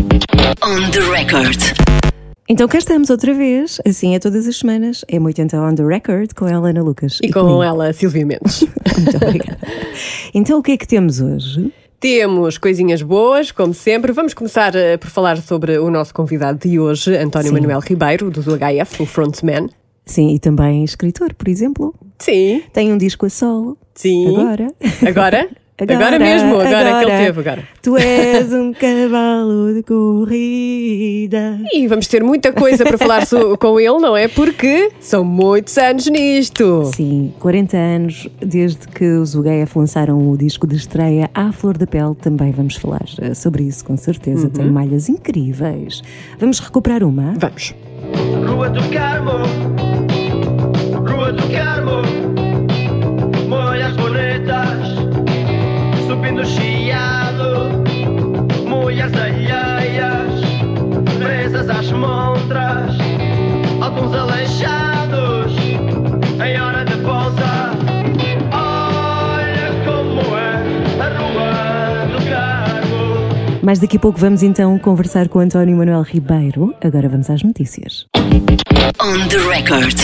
On the record. Então cá estamos outra vez, assim é todas as semanas, é 80 on the record com a Helena Lucas. E, com comigo. ela, Silvia Mendes. Muito obrigada. Então o que é que temos hoje? Temos coisinhas boas, como sempre. Vamos começar eh, por falar sobre o nosso convidado de hoje, António Sim. Manuel Ribeiro, do HF, o frontman. Sim, e também escritor, por exemplo. Sim, Tem um disco a solo. sim. Agora. Agora? Agora, Agora mesmo, agora, que agora. ele teve agora. Tu és um cavalo de corrida. E vamos ter muita coisa para falar so- com ele, não é? Porque são muitos anos nisto. Sim, 40 anos desde que os UGF lançaram o disco de estreia À Flor da Pele. Também vamos falar eh, sobre isso, com certeza. Tem malhas incríveis. Vamos recuperar uma? Vamos. Rua do Carmo, Rua do Carmo, mulheres alheias, presas às montras, alguns aleijados, em hora de volta. Olha como é a Rua do Carmo. Mas daqui a pouco vamos então conversar com António Manuel Ribeiro. Agora vamos às notícias. On the record.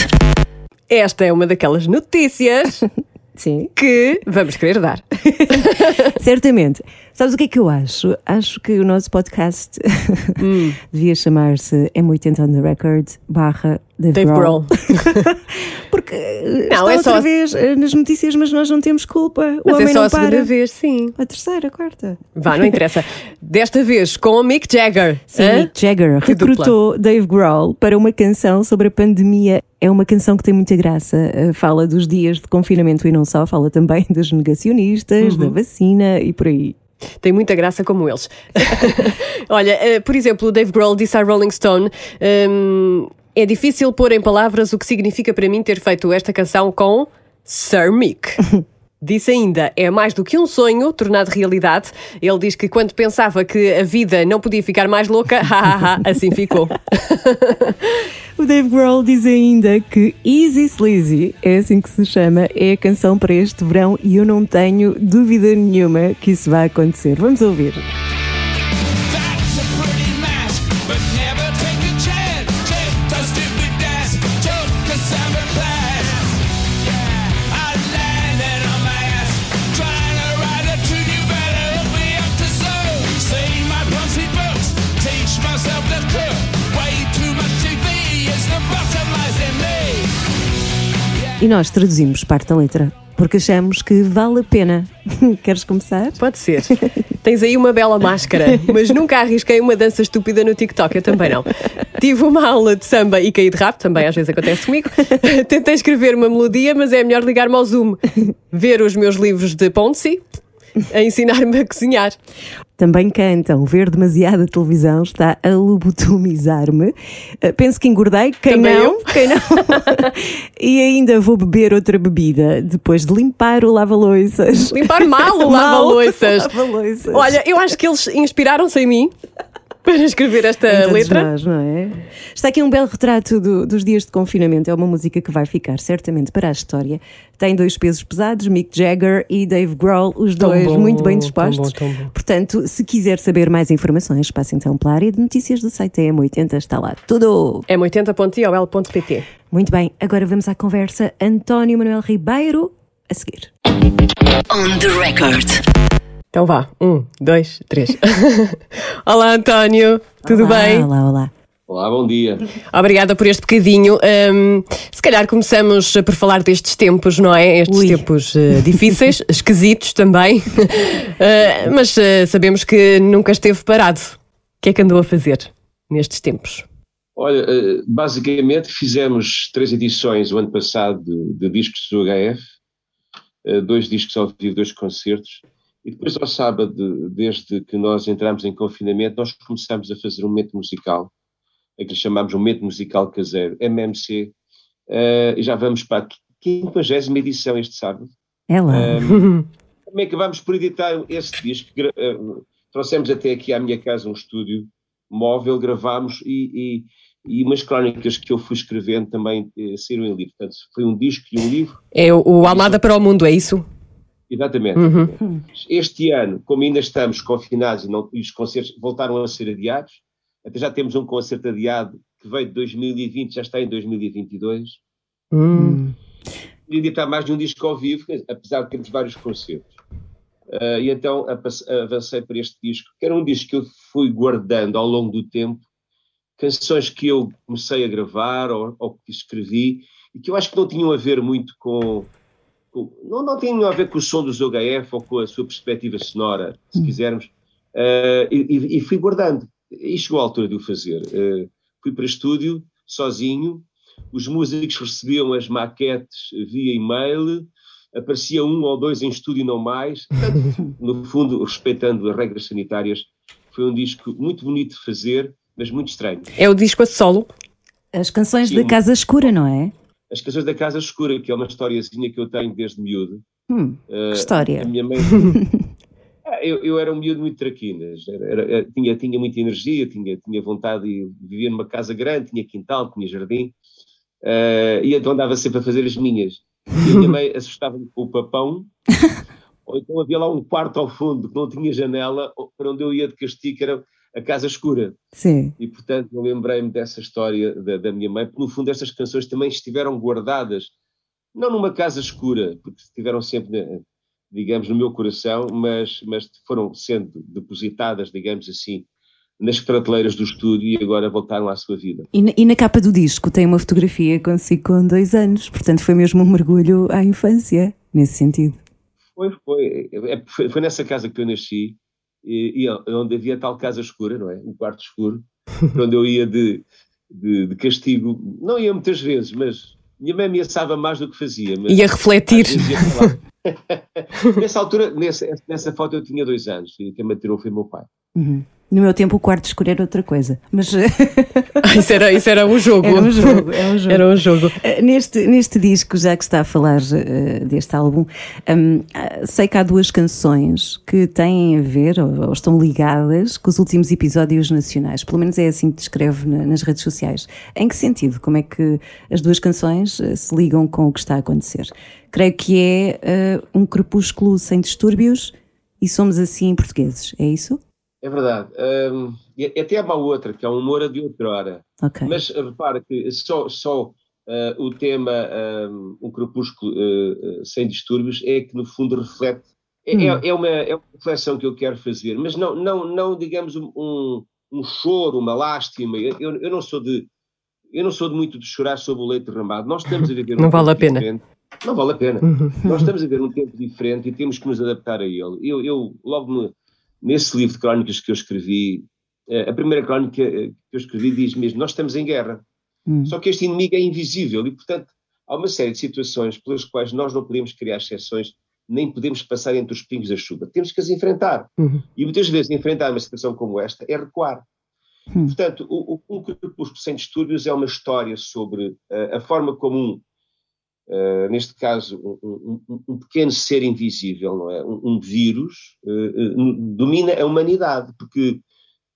Esta é uma daquelas notícias Sim. que vamos querer dar. Certamente. Sabes o que é que eu acho? Acho que o nosso podcast devia chamar-se M80 on the Record barra Dave, Dave Grohl. Porque Não, está é outra só- vez eh, nas notícias, mas nós não temos culpa. O Mas homem é só não a segunda para. vez, sim. A terceira, a quarta. Vá, não interessa. Desta vez com o Mick Jagger. Sim, Hã? Mick Jagger Que recrutou Dave Grohl para uma canção sobre a pandemia. É uma canção que tem muita graça. Eh, Fala dos dias de confinamento e não só, fala também dos negacionistas, Uhum. da vacina e por aí. Tem muita graça como eles. Olha, eh, por exemplo, o Dave Grohl disse à Rolling Stone: hum, é difícil pôr em palavras o que significa para mim ter feito esta canção com Sir Mick. Disse ainda, é mais do que um sonho tornado realidade. Ele diz que quando pensava que a vida não podia ficar mais louca, assim ficou. O Dave Grohl diz ainda que Easy Sleazy, é assim que se chama, é a canção para este verão e eu não tenho dúvida nenhuma que isso vai acontecer. Vamos ouvir. E nós traduzimos parte da letra porque achamos que vale a pena. Queres começar? Pode ser. Tens aí uma bela máscara, mas nunca arrisquei uma dança estúpida no TikTok, eu também não. Tive uma aula de samba e caí de rap, também às vezes acontece comigo. Tentei escrever uma melodia, mas é melhor ligar-me ao Zoom. Ver os meus livros de Ponzi a ensinar-me a cozinhar. Também cantam. Ver demasiada televisão está a lobotomizar-me. Uh, Penso que engordei. Quem Também não? eu. Quem não? e ainda vou beber outra bebida depois de limpar o lava-loiças. Limpar mal o lava-loiças. Lava-loiças. Olha, eu acho que eles inspiraram-se em mim para escrever esta Em todos letra. nós, não é? Está aqui um belo retrato do- dos dias de confinamento. É uma música que vai ficar certamente para a história. Tem dois pesos pesados, Mick Jagger e Dave Grohl, os Tão dois bom, muito bem tão dispostos. bom, tão bom. Portanto, se quiser saber mais informações, passe então pela área de notícias do site M80. Está lá tudo. É 80.iol.pt. Muito bem, agora vamos à conversa. António Manuel Ribeiro, a seguir. On the record. Então vá, um, dois, três. Olá, António, tudo Olá, bem? Olá, olá. Olá, bom dia. Obrigada por este bocadinho. Hum, se calhar começamos por falar destes tempos, não é? Estes Ui. tempos eh, difíceis, esquisitos também. Eh, mas eh, sabemos que nunca esteve parado. O que é que andou a fazer nestes tempos? Olha, basicamente fizemos três edições o ano passado de, de discos do HF, dois discos ao vivo, dois concertos, e depois ao sábado, desde que nós entramos em confinamento, nós começamos a fazer um momento musical, é que lhe chamamos um momento musical caseiro, MMC, eh, e já vamos para a 50 edição este sábado. Ela. Um, também acabámos por editar esse disco. eh, trouxemos até aqui à minha casa um estúdio móvel, gravámos e, e, e umas crónicas que eu fui escrevendo também eh, saíram em livro. Portanto, foi um disco e um livro. É o, o Almada para o Mundo, é isso? Exatamente. Uhum. Este ano, como ainda estamos confinados e, não- e os concertos voltaram a ser adiados, até já temos um concerto adiado que veio de 2020, já está em 2022. Hum. E editar mais de um disco ao vivo, apesar de termos vários concertos. Ah, e então avancei para este disco, que era um disco que eu fui guardando ao longo do tempo, canções que eu comecei a gravar ou, ou que escrevi e que eu acho que não tinham a ver muito com. Com- não, não tinham a ver com o som dos OHF ou com a sua perspectiva sonora, se quisermos. Ah, e, e- fui guardando. E chegou a altura de o fazer. Ah, fui para estúdio, sozinho, os músicos recebiam as maquetes via e-mail, aparecia um ou dois em estúdio, não mais. No fundo, respeitando as regras sanitárias, foi um disco muito bonito de fazer, mas muito estranho. É o disco a solo. As canções Sim. da Casa Escura, não é? As Canções da Casa Escura, que é uma historiazinha que eu tenho desde miúdo. Hum, Eh, que história. A minha mãe. Ah, eu, eu era um miúdo muito traquinas, era- era- era- tinha, tinha muita energia, tinha, tinha vontade de vivia numa casa grande, tinha quintal, tinha jardim, eh, e então andava sempre a fazer as minhas. E a minha mãe assustava-me com o papão, ou então havia lá um quarto ao fundo que não tinha janela, para onde eu ia de castigo, que era a casa escura. Sim. E portanto eu lembrei-me dessa história da, da minha mãe, porque no fundo estas canções também estiveram guardadas, não numa casa escura, porque estiveram sempre, eh, digamos, no meu coração, mas, mas foram sendo depositadas, digamos assim, nas prateleiras do estúdio e agora voltaram à sua vida. E na, e na capa do disco tem uma fotografia consigo com dois anos, portanto foi mesmo um mergulho à infância, nesse sentido. Foi, foi, é, foi, foi nessa casa que eu nasci, e, e onde havia tal casa escura, não é? Um quarto escuro, onde eu ia de, de, de castigo. Não ia muitas vezes, mas minha mãe ameaçava mais do que fazia. Mas Ia refletir. nessa altura, nessa, nessa foto eu tinha dois anos, e quem me atirou foi meu pai. Uhum. No meu tempo o quarto escuro era outra coisa, mas Ah, isso, era, isso era um jogo. era um jogo. Era um jogo. Era um jogo. Eh, Neste, neste disco, já que está a falar eh, deste álbum, ah, sei que há duas canções que têm a ver ou, ou estão ligadas com os últimos episódios nacionais. Pelo menos é assim que descreve na- nas redes sociais. Em que sentido? Como é que as duas canções se ligam com o que está a acontecer? Creio que é eh, um crepúsculo sem distúrbios e somos assim portugueses, é isso? É verdade. Hum, e até há uma outra, que é um humor de outra hora. Ok. Mas uh, repara que só, só uh, o tema um, Um Crepúsculo uh, Sem Distúrbios é que, no fundo, reflete. É, é- é uma, é uma reflexão que eu quero fazer, mas não, não, não digamos, um, um, um choro, uma lástima. Eu, eu não sou de. Eu não sou de muito de chorar sobre o leite derramado. Nós estamos a viver um Não vale tempo a pena. diferente. Não vale a pena. Uhum. Nós estamos a ver um tempo diferente e temos que nos adaptar a ele. Eu, eu logo no- nesse livro de crónicas que eu escrevi, eh, a primeira crónica eh, que eu escrevi diz mesmo: Nós estamos em guerra. Hum. Só que este inimigo é invisível e, portanto, há uma série de situações pelas quais nós não podemos criar exceções, nem podemos passar entre os pingos da chuva. Temos que as enfrentar. Uhum. E muitas vezes enfrentar uma situação como esta é recuar. Hum. Portanto, o, o, Um Crepúsculo Sem Distúrbios é uma história sobre eh, a forma como um, eh, neste caso, um, um- um pequeno ser invisível, não é? um, um vírus, eh, domina a humanidade, porque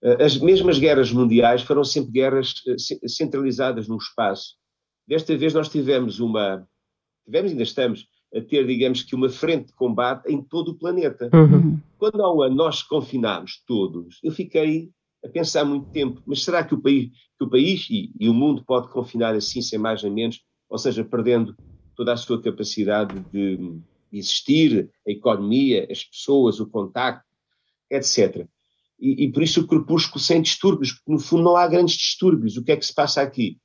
eh, as mesmas guerras mundiais foram sempre guerras ce- centralizadas num espaço. Desta vez nós tivemos uma, tivemos ainda estamos a ter, digamos que, uma frente de combate em todo o planeta. Uhum. Quando há um ano nós confinámos todos, eu fiquei a pensar muito tempo, mas será que o país, que o país e, e o mundo pode confinar assim, sem mais nem menos, ou seja, perdendo toda a sua capacidade de existir, a economia, as pessoas, o contacto, etc. E, e por isso o crepúsculo sem distúrbios, porque no fundo não há grandes distúrbios. O que é que se passa aqui?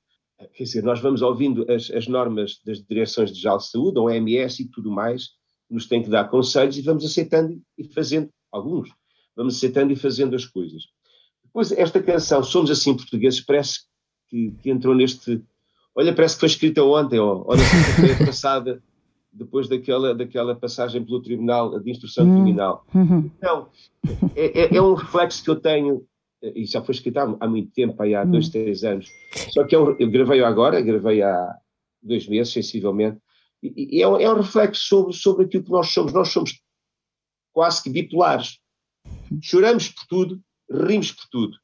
Quer dizer, nós vamos ouvindo as, as normas das direções de geral de saúde, a OMS e tudo mais, nos tem que dar conselhos e vamos aceitando e fazendo, alguns, vamos aceitando e fazendo as coisas. Depois, esta canção, Somos Assim Portugueses, parece que, que entrou neste. Olha, parece que foi escrita ontem, ou, ou na sexta-feira passada, depois daquela, daquela passagem pelo Tribunal de Instrução Hum. Criminal. Uhum. Não, é, é- é um reflexo que eu tenho, e já foi escrito há, há muito tempo, há dois, três anos. Só que eu, eu gravei agora, gravei há dois meses, sensivelmente, e, e é, um, é um reflexo sobre, sobre aquilo que nós somos. Nós somos quase que bipolares. Choramos por tudo, rimos por tudo.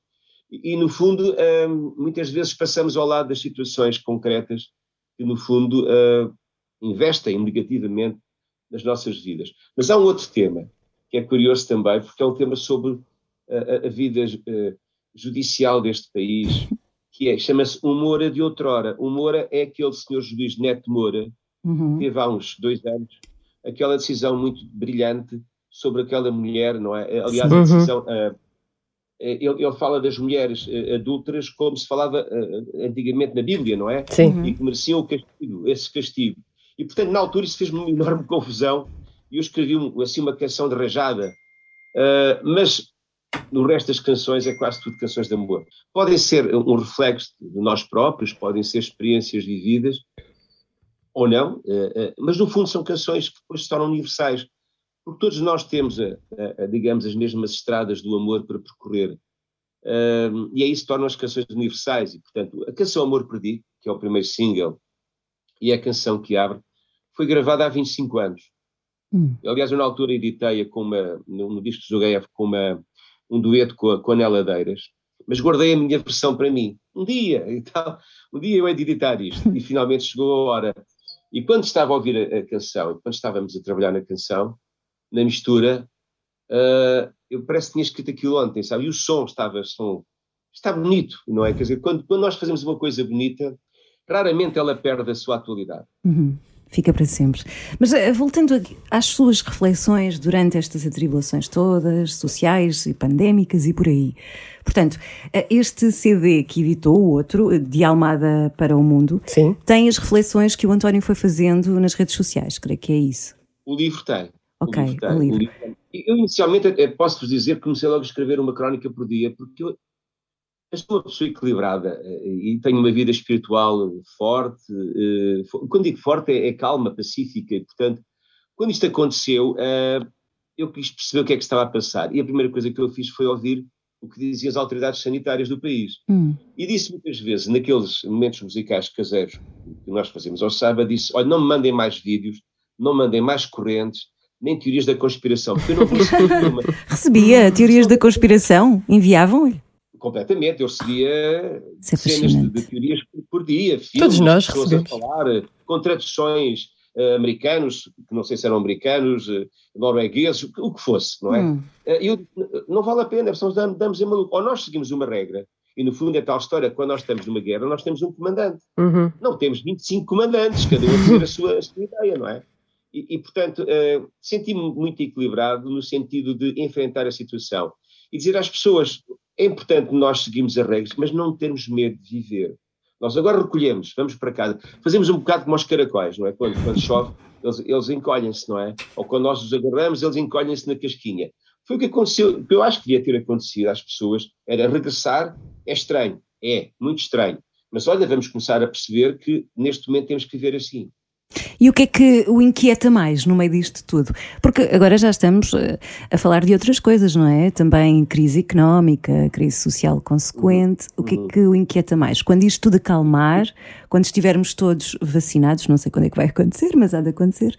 E, no fundo, hum, muitas vezes passamos ao lado das situações concretas que, no fundo, hum, investem negativamente nas nossas vidas. Mas há um outro tema que é curioso também, porque é um tema sobre a, vida eh, judicial deste país, que é, chama-se O Moura de outrora. O Moura é aquele senhor juiz Neto Moura, Uhum. teve há uns dois anos aquela decisão muito brilhante sobre aquela mulher, não é? Aliás, a Uhum. decisão. Ah, ele, ele fala das mulheres ah, adúlteras como se falava ah, antigamente na Bíblia, não é? Sim. E que mereciam o castigo, esse castigo. E, portanto, na altura isso fez-me uma enorme confusão e eu escrevi um- assim uma canção de rajada. Ah, mas no resto das canções é quase tudo canções de amor. Podem ser um reflexo de nós próprios, podem ser experiências vividas, ou não, eh, eh, mas no fundo são canções que depois se tornam universais, porque todos nós temos, a, a- a, digamos, as mesmas estradas do amor para percorrer. Ahm, e aí se tornam as canções universais. E, portanto, a canção Amor Perdido, que é o primeiro single, e é a canção que abre, foi gravada há 25 anos. Hum. Aliás, eu na altura editei-a com uma, no, no disco do HF com uma, um dueto com a, com a Neladeiras, mas guardei a minha versão para mim. Um dia, e tal, um dia eu hei de editar isto, e finalmente chegou a hora. E quando estava a ouvir a, a canção, e quando estávamos a trabalhar na canção, na mistura, ah, eu parece que tinha escrito aquilo ontem, sabe? E o som estava, som, está bonito, não é? Quer dizer, quando, quando nós fazemos uma coisa bonita, raramente ela perde a sua atualidade. Uhum. Fica para sempre. Mas eh, voltando às suas reflexões durante estas atribulações todas, sociais e pandémicas e por aí. Portanto, eh, este CD que editou, o outro, eh, de Almada para o Mundo, Sim. tem as reflexões que o António foi fazendo nas redes sociais, creio que é isso. O livro tem. Ok, livro tem, o livro. Eu, inicialmente, posso-vos dizer que comecei logo a escrever uma crónica por dia, porque eu, eu sou uma pessoa equilibrada eh, e tenho uma vida espiritual forte. eh, Quando digo forte, é, é calma, pacífica. E, portanto, quando isto aconteceu, eh, eu quis perceber o que é que estava a passar. E a primeira coisa que eu fiz foi ouvir o que diziam as autoridades sanitárias do país. Hum. E disse muitas vezes, naqueles momentos musicais caseiros que nós fazemos ao sábado, disse: olha, não me mandem mais vídeos, não me mandem mais correntes, nem teorias da conspiração, porque eu não nenhuma. Recebia teorias da conspiração? Enviavam-lhe? completamente. Eu recebia é cenas de, de teorias por, por dia, filmes, Todos nós pessoas recebemos. a falar, com traduções eh, americanos, que não sei se eram americanos, eh, noruegueses, o que- o que fosse, não é? Hum. Eh, Eu, não vale a pena, só damos, damos em maluco. Ou nós seguimos uma regra, e no fundo é tal história, quando nós estamos numa guerra, nós temos um comandante. Uhum. Não temos 25 comandantes, cada um a sua, a sua ideia, não é? E, e, portanto, eh, senti-me muito equilibrado no sentido de enfrentar a situação e dizer às pessoas: é importante nós seguirmos as regras, mas não termos medo de viver. Nós agora recolhemos, vamos para casa, fazemos um bocado como os caracóis, não é? Quando, quando chove, eles, eles encolhem-se, não é? Ou quando nós os agarramos, eles encolhem-se na casquinha. Foi o que aconteceu, que eu acho que devia ter acontecido às pessoas, era regressar, é estranho, é, muito estranho. Mas olha, vamos começar a perceber que neste momento temos que viver assim. E o que é que o inquieta mais no meio disto tudo? Porque agora já estamos eh, a falar de outras coisas, não é? Também crise económica, crise social consequente. O que é que o inquieta mais? Quando isto tudo acalmar, quando estivermos todos vacinados, não sei quando é que vai acontecer, mas há de acontecer,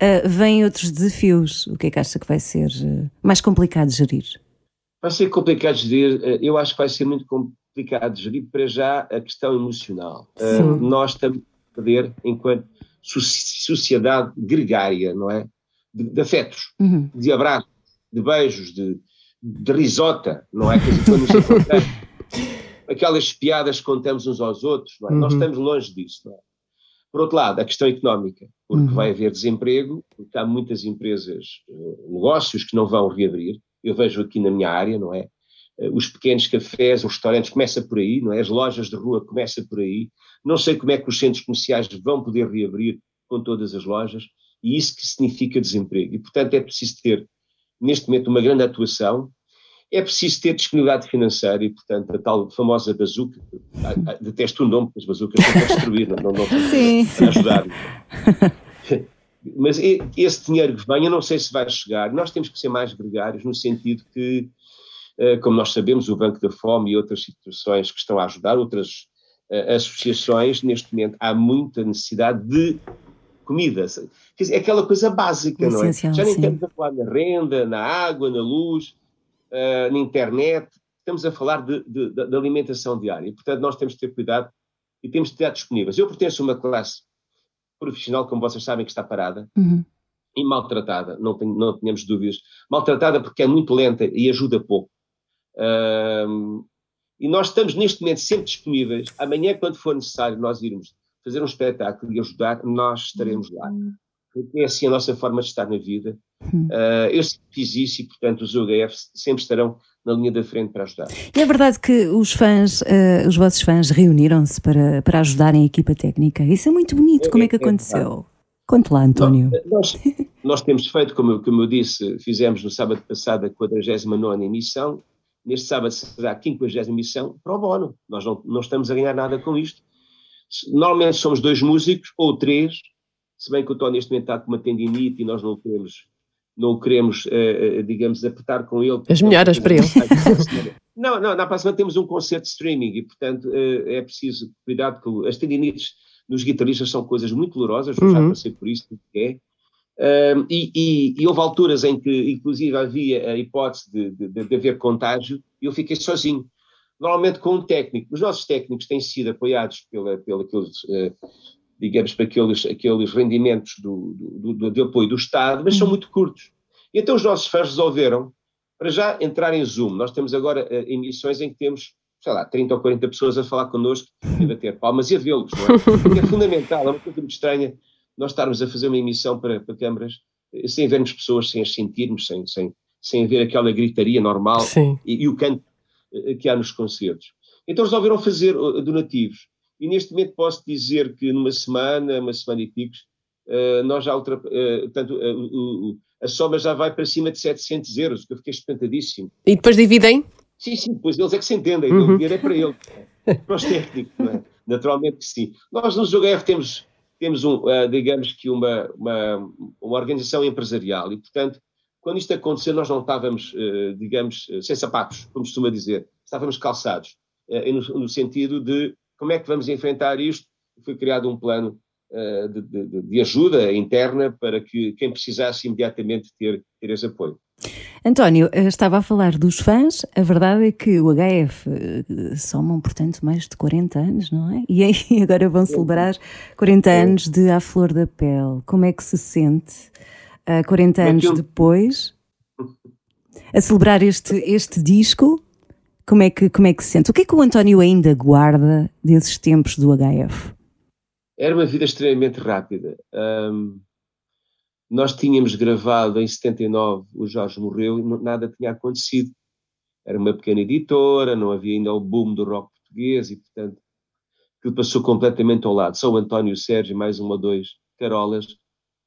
eh, vêm outros desafios. O que é que acha que vai ser eh, mais complicado de gerir? Vai ser complicado de gerir, eu acho que vai ser muito complicado de gerir para já a questão emocional. Sim. nós estamos a perder enquanto sociedade gregária, não é? De, de afetos, Uhum. de abraços, de beijos, de, de risota, não é? Quer dizer, quando nos encontramos, aquelas piadas que contamos uns aos outros, não é? Nós Uhum. estamos longe disso, não é? Por outro lado, a questão económica, porque Uhum. vai haver desemprego, porque há muitas empresas, eh, negócios que não vão reabrir. Eu vejo aqui na minha área, não é? Eh, Os pequenos cafés, os restaurantes, começa por aí, não é? As lojas de rua começa por aí. Não sei como é que os centros comerciais vão poder reabrir com todas as lojas, e isso que significa desemprego. E, portanto, é preciso ter, neste momento, uma grande atuação, é preciso ter disponibilidade financeira e, portanto, a tal famosa bazuca, ah, ah, detesto o nome, porque as bazucas são para destruir, não, não, não Sim. para ajudar. Mas esse dinheiro que vem, eu não sei se vai chegar. Nós temos que ser mais gregários, no sentido que, como nós sabemos, o Banco da Fome e outras situações que estão a ajudar, outras eh, associações, neste momento há muita necessidade de comida. Quer dizer, é aquela coisa básica, não é? Já nem sim. estamos a falar na renda, na água, na luz, eh, na internet, estamos a falar de, de- de- de alimentação diária. E, portanto, nós temos que ter cuidado e temos que estar disponíveis. Eu pertenço a uma classe profissional, como vocês sabem, que está parada. Uhum. e maltratada, não, tenho, não tínhamos dúvidas. Maltratada porque é muito lenta e ajuda pouco. Ahm, e nós estamos neste momento sempre disponíveis. Amanhã, quando for necessário nós irmos fazer um espetáculo e ajudar, nós estaremos lá. Porque é assim a nossa forma de estar na vida. Ah, eu sempre fiz isso e, portanto, os UHF sempre estarão na linha da frente para ajudar. E é verdade que os fãs, eh, os vossos fãs reuniram-se para, para ajudarem a equipa técnica. Isso é muito bonito. Como é que É, é aconteceu? Conte lá, António. Nós, nós temos feito, como, como eu disse, fizemos no sábado passado a 49 emissão, neste sábado será a 50 emissão, pro bono. Nós não, não estamos a ganhar nada com isto. Normalmente somos dois músicos, ou três, se bem que o Tony neste momento está com uma tendinite e nós não o queremos, não o queremos eh, digamos, apertar com ele. As melhoras para ele. Não, não, na próxima temos um concerto de streaming e, portanto, eh, é preciso cuidado com as tendinites nos guitarristas são coisas muito dolorosas, eu já Uhum. passei por isso, é. E, e- e houve alturas em que, inclusive, havia a hipótese de, de- de- haver contágio e eu fiquei sozinho. Normalmente com um técnico. Os nossos técnicos têm sido apoiados pela, pela aqueles, eh, digamos, para aqueles, aqueles rendimentos do, do- do- de apoio do Estado, mas são muito curtos. E então os nossos fãs resolveram, para já, entrar em Zoom. Nós temos agora eh, emissões em que temos, sei lá, 30 ou 40 pessoas a falar connosco e a bater palmas e a vê-los, é? É fundamental, é uma coisa muito estranha nós estarmos a fazer uma emissão para, para câmaras eh, sem vermos pessoas, sem as sentirmos, sem, sem, sem haver aquela gritaria normal e, e o canto eh, que há nos concertos. Então resolveram fazer eh, donativos. E neste momento posso dizer que numa semana, uma semana e picos, eh, nós já ultra, portanto, o- o- a soma já vai para cima de 700 euros, que eu fiquei espantadíssimo. E depois dividem? Sim, sim, pois eles é que se entendem, Uhum. o dinheiro é para eles, para os técnicos, é? naturalmente que sim. Nós no JF temos, temos um, eh, digamos que uma, uma, uma organização empresarial e, portanto, quando isto aconteceu, nós não estávamos, eh, digamos, eh, sem sapatos, como costuma dizer, estávamos calçados, no, no sentido de como é que vamos enfrentar isto. Foi criado um plano de, de- de ajuda interna para que quem precisasse imediatamente ter, ter esse apoio. António, eh, estava a falar dos fãs. A verdade é que o HF eh, somam, portanto, mais de 40 anos, não é? E aí agora vão celebrar 40 anos de À Flor da Pele. Como é que se sente, ah, 40 Como é anos depois, a celebrar este, este disco? Como é, que, como é que se sente? O que é que o António ainda guarda desses tempos do HF? Era uma vida extremamente rápida. Ahm, nós tínhamos gravado em 79, o Jorge morreu e nada tinha acontecido. Era uma pequena editora, não havia ainda o boom do rock português e, portanto, aquilo passou completamente ao lado. Só o António e Sérgio, mais um ou dois carolas,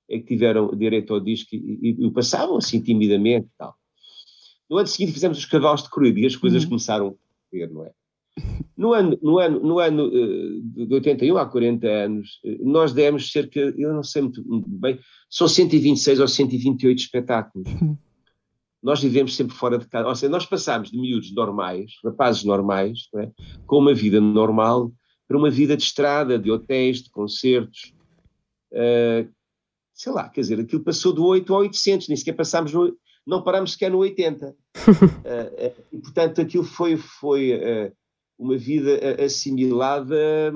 é que tiveram direito ao disco e, o passavam assim timidamente e tal. No ano seguinte fizemos os cavalos de corrida e as coisas começaram a ver, não é? No ano, no ano, no ano eh, de 81 há 40 anos, eh, nós demos cerca, eu não sei muito bem, são 126 ou 128 espetáculos. Nós vivemos sempre fora de casa, ou seja, nós passámos de miúdos normais, rapazes normais, é? com uma vida normal, para uma vida de estrada, de hotéis, de concertos. Eh, sei lá, quer dizer, aquilo passou do 8 ao 800, nem sequer passámos no, não parámos sequer no 80. Eh, eh, e, portanto, aquilo foi, foi uma vida assimilada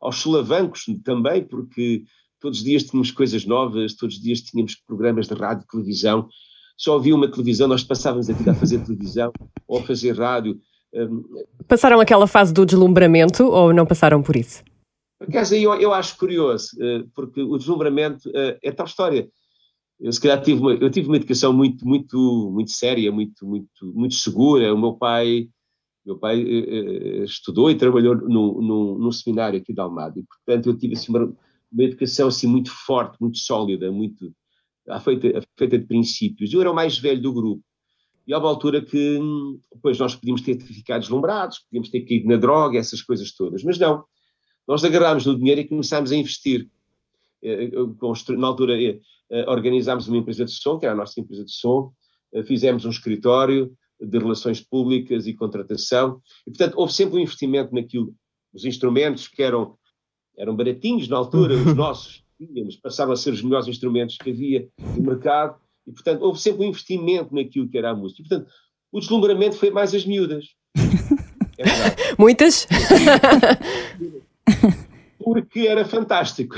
aos solavancos também, porque todos os dias tínhamos coisas novas, todos os dias tínhamos programas de rádio e televisão. Só havia uma televisão, nós passávamos a vida a fazer televisão ou a fazer rádio. Um, Passaram aquela fase do deslumbramento ou não passaram por isso? Por acaso eu, eu acho curioso, eh, porque o deslumbramento eh, é tal história. Eu se calhar tive uma, eu tive uma educação muito, muito, muito séria, muito, muito, muito segura. O meu pai, meu pai eh, eh, estudou e trabalhou num, num, num seminário aqui de Almada e, portanto, eu tive assim, uma, uma educação assim muito forte, muito sólida, muito feita, feita de princípios. Eu era o mais velho do grupo. E há uma altura que, hum, depois nós podíamos ter ficado deslumbrados, podíamos ter caído na droga, essas coisas todas. Mas não. Nós agarrámos no dinheiro e começámos a investir. Eh, Na altura, eh, organizámos uma empresa de som, que era a nossa empresa de som, eh, fizemos um escritório de relações públicas e contratação. E, portanto, houve sempre um investimento naquilo. Os instrumentos que eram, eram baratinhos na altura, os nossos, tínhamos, passavam a ser os melhores instrumentos que havia no mercado. E, portanto, houve sempre um investimento naquilo que era a música. E, portanto, o deslumbramento foi mais as miúdas. É. Muitas? porque era fantástico.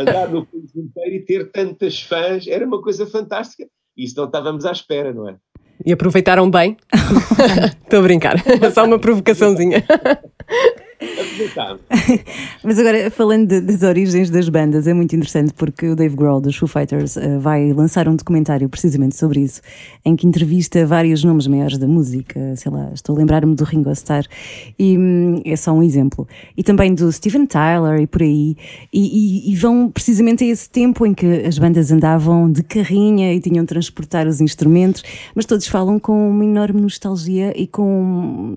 Andar no país inteiro e ter tantas fãs era uma coisa fantástica. Isso não estávamos à espera, não é? E aproveitaram bem? Estou a brincar. Só uma provocaçãozinha. Mas agora, falando de- das origens das bandas, é muito interessante porque o Dave Grohl dos Foo Fighters eh, vai lançar um documentário precisamente sobre isso, em que entrevista vários nomes maiores da música, sei lá, estou a lembrar-me do Ringo Starr, e hum, é só um exemplo. E também do Steven Tyler e por aí, e, e- e vão precisamente a esse tempo em que as bandas andavam de carrinha e tinham de transportar os instrumentos, mas todos falam com uma enorme nostalgia e com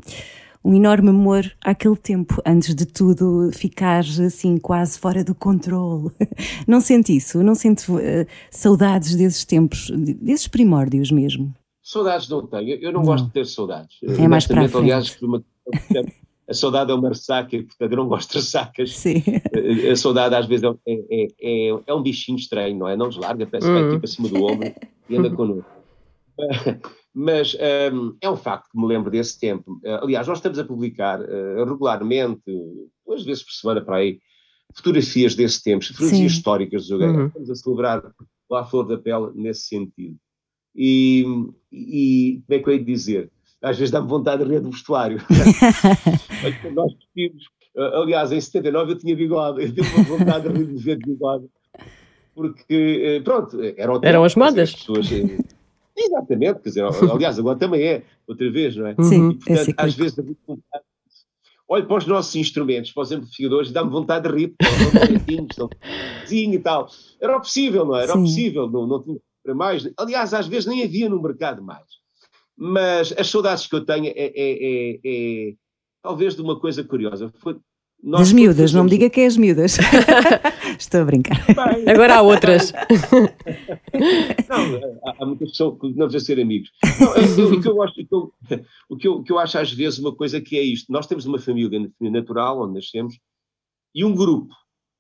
um enorme amor àquele tempo, antes de tudo ficar assim quase fora do controle. Não sente isso? Não sente eh, saudades desses tempos, de- desses primórdios mesmo? Saudades não tenho. Eu não, gosto de ter saudades. É mais para a Aliás, uma- a saudade é uma ressaca, portanto eu não gosto de ressacas. Sim. A- saudade às vezes é, é, é, é um bichinho estranho, não é? Não deslarga, parece que vai tipo acima do ombro e anda connosco. Mas hum, é um facto que me lembro desse tempo. Uh, aliás, nós estamos a publicar uh, regularmente, duas vezes por semana para aí, fotografias desse tempo, fotografias Sim. históricas do jogo. Uhum. Estamos a celebrar lá a flor da pele nesse sentido. E, e como é que eu ia dizer? Às vezes dá-me vontade de rir do vestuário. Mas nós vestimos, uh, aliás, em 79 eu tinha bigode, eu tive vontade de rir de ver de bigode, porque, pronto, era o tempo, Eram as modas. pessoas, uh, exatamente, quer dizer, aliás, agora também é, outra vez, não é? Sim, E, é portanto, cíclico. às vezes, olho para os nossos instrumentos, para os amplificadores, dá-me vontade de rir, cozinho e tal. Era possível, não é? Era Sim. possível, não, não tinha para mais. Aliás, às vezes nem havia no mercado mais. Mas as saudades que eu tenho é, é- é- é talvez de uma coisa curiosa. Foi, nós Das miúdas, não me diga que é as miúdas. Estou a brincar. Bem, Agora há outras. Não, há, há muitas pessoas que não devem ser amigos. Não, eu- eu- o, que eu gosto, o, que eu, o, que eu, o que eu acho às vezes uma coisa que é isto: nós temos uma família, natural, onde nascemos, e um grupo.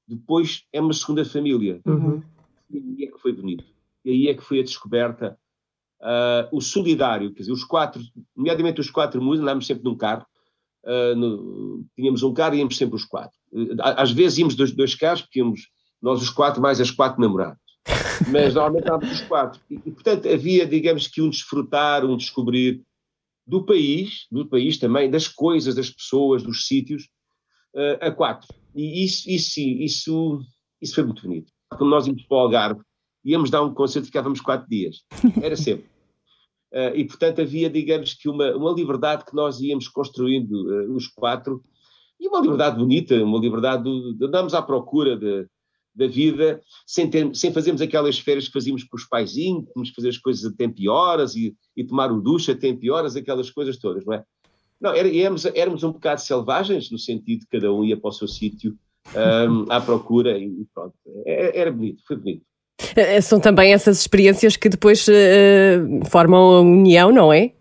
Depois é uma segunda família. Uhum. E aí é que foi bonito. E aí é que foi a descoberta. ah, o solidário, quer dizer, os quatro, nomeadamente os quatro músicos, andávamos sempre num carro. Ah, no- tínhamos um carro e íamos sempre os quatro. Ah, Às vezes íamos dois, dois carros, porque íamos nós os quatro mais as quatro namoradas. Mas normalmente estávamos os quatro. E, e, portanto, havia, digamos que, um desfrutar, um descobrir do país, do país também, das coisas, das pessoas, dos sítios, ah, a quatro. E isso, isso sim, isso, isso foi muito bonito. Quando nós íamos para o Algarve, íamos dar um concerto e ficávamos quatro dias. Era sempre. Ah, e, portanto, havia, digamos que, uma, uma liberdade que nós íamos construindo, ah, os quatro, e uma liberdade bonita, uma liberdade de, de andarmos à procura de- da vida, sem, ter, sem fazermos aquelas férias que fazíamos com os paizinhos, tínhamos fazer as coisas a tempo e horas, e, e tomar o duche a tempo e horas, aquelas coisas todas, não é? Não, éramos, éramos um bocado selvagens, no sentido de cada um ia para o seu sítio, ahm, à procura, e pronto. Era, era bonito, foi bonito. Eh, São também essas experiências que depois eh, formam a união, não é?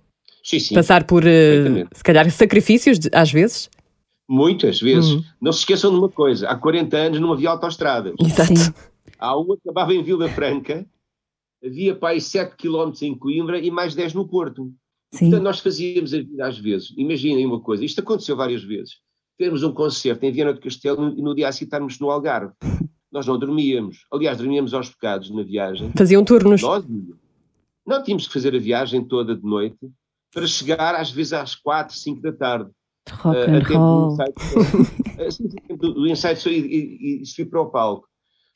Sim, sim. Passar por, eh, perfeitamente. se calhar, sacrifícios, de- às vezes. Muitas vezes. Uhum. Não se esqueçam de uma coisa: há 40 anos não havia autoestradas. Exato. Sim. Há uma que acabava em Vila Franca, havia para aí 7 km em Coimbra e mais 10 no Porto. Sim. portanto, nós fazíamos a vida às vezes. Imaginem uma coisa: isto aconteceu várias vezes. Termos um concerto em Viana do Castelo e no dia a seguir estarmos no Algarve. Nós não dormíamos. Aliás, dormíamos aos bocados na viagem. Faziam turnos. Nós não tínhamos que fazer a viagem toda de noite para chegar às vezes às 4, 5 da tarde. Rock a and tempo roll. eh, sim, sim, do, do ensaio e, e, e subir para o palco.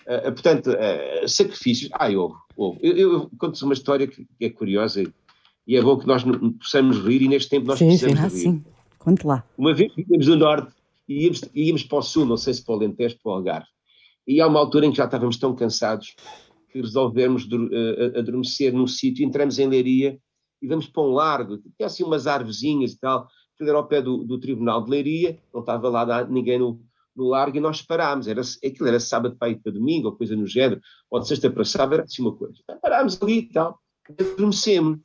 Eh, portanto, eh, sacrifícios. Ah, houve. houve. Eu, eu, conto-vos uma história que, é curiosa e é bom que nós possamos rir e neste tempo nós Sim, precisamos Ah, rir. sim. Conte lá. Uma vez vínhamos do norte e íamos, íamos para o sul, não sei se para o Alentejo, para o Algarve. E há uma altura em que já estávamos tão cansados que resolvemos dur- eh, adormecer num sítio, entramos em Leiria e vamos para um largo, tinha assim umas árvorezinhas e tal, aquilo era ao pé do, do Tribunal de Leiria, não estava lá ninguém no, no largo e nós parámos, era, aquilo era sábado para para domingo, ou coisa no género, ou de sexta para sábado, era assim uma coisa. Então, parámos ali e tal, adormecemos.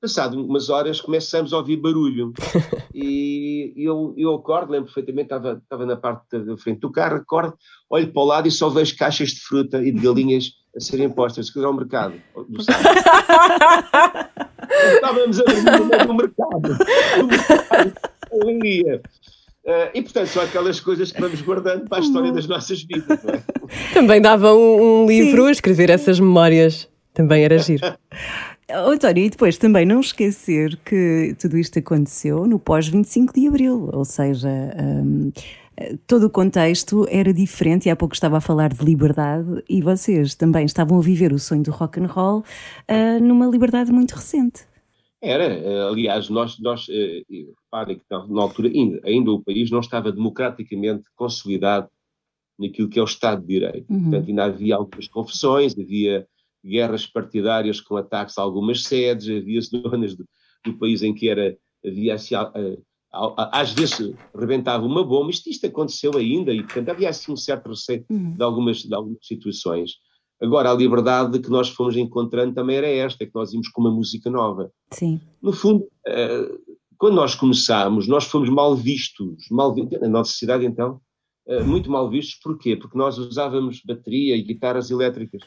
Passado umas horas começamos a ouvir barulho e eu, eu acordo, lembro perfeitamente, estava, estava na parte da- frente do carro, acordo, olho para o lado e só vejo caixas de fruta e de galinhas a serem postas, que era o mercado. Estávamos a dormir no mercado. Do mercado. Eh, e portanto, são aquelas coisas que vamos guardando para a história das nossas vidas, não é? Também dava um, um livro a escrever essas memórias. Também era giro. Oh, António, e depois também não esquecer que tudo isto aconteceu no pós-25 de Abril, ou seja, hum, todo o contexto era diferente e há pouco estava a falar de liberdade e vocês também estavam a viver o sonho do rock and roll ah, numa liberdade muito recente. Era, eh, aliás, nós, nós eh, reparem que na altura ainda, ainda o país não estava democraticamente consolidado naquilo que é o Estado de Direito. Portanto, ainda havia algumas confissões, havia guerras partidárias com ataques a algumas sedes, havia zonas do, do país em que era, havia assim, às vezes rebentava uma bomba, isto, isto aconteceu ainda, e portanto havia assim um certo receio de algumas, de algumas situações. Agora, a liberdade que nós fomos encontrando também era esta, que nós íamos com uma música nova. Sim. No fundo, eh, quando nós começámos, nós fomos mal vistos, mal na nossa cidade então, eh, muito mal vistos, porquê? Porque nós usávamos bateria e guitarras elétricas.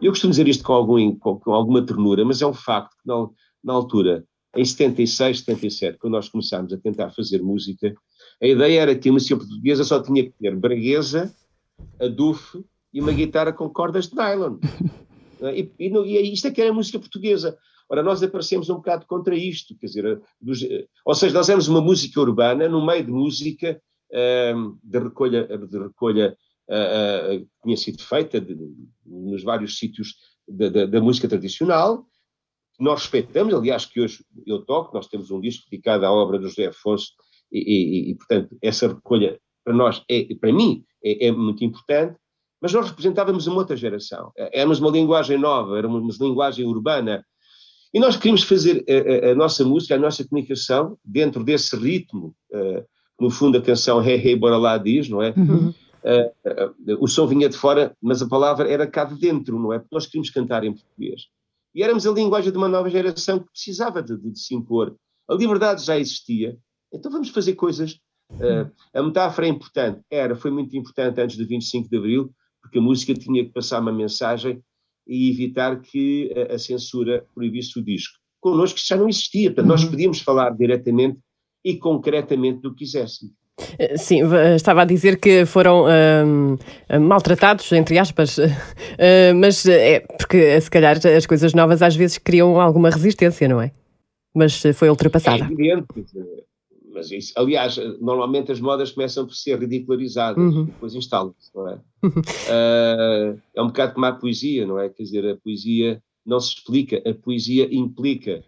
Eu costumo dizer isto com, algum, com, com alguma ternura, mas é um facto que na, na altura, em 76, 77, quando nós começámos a tentar fazer música, a ideia era que a música portuguesa só tinha que ter braguesa, adufe e uma guitarra com cordas de nylon. E, e, não- e isto é que era a música portuguesa. Ora, nós aparecemos um bocado contra isto, quer dizer, dos- ou seja, nós éramos uma música urbana no meio de música ehm, de recolha, de recolha ah, que tinha sido feita de- de- nos vários sítios da, da- música tradicional, que nós respeitamos, aliás, que hoje eu toco, nós temos um disco dedicado à obra do José Afonso, e, e- e, portanto, essa recolha, para nós, é, para mim, é, é muito importante, mas nós representávamos uma outra geração. Éramos uma linguagem nova, éramos uma linguagem urbana, e nós queríamos fazer a, a- a nossa música, a nossa comunicação, dentro desse ritmo, que no fundo a canção Hey Hey Bora Lá diz, não é? Eh, o som vinha de fora, mas a palavra era cá de dentro, não é? Porque nós queríamos cantar em português. E éramos a linguagem de uma nova geração que precisava de, de- de se impor. A liberdade já existia, então vamos fazer coisas. Eh, a metáfora é importante, era, foi muito importante antes do 25 de Abril, porque a música tinha que passar uma mensagem e evitar que a, a censura proibisse o disco. Connosco isso já não existia, portanto, nós podíamos falar diretamente e concretamente do que quiséssemos. Eh, Sim, v- estava a dizer que foram ahm, ah, maltratados, entre aspas, mas eh, é porque eh, se calhar as coisas novas às vezes criam alguma resistência, não é? Mas eh, foi É ultrapassada. evidente, quer dizer, mas isso, aliás, normalmente as modas começam por ser ridicularizadas Uhum. e depois instalam-se, não é? Ah, é um bocado como a poesia, não é? Quer dizer, a poesia não se explica, a poesia implica.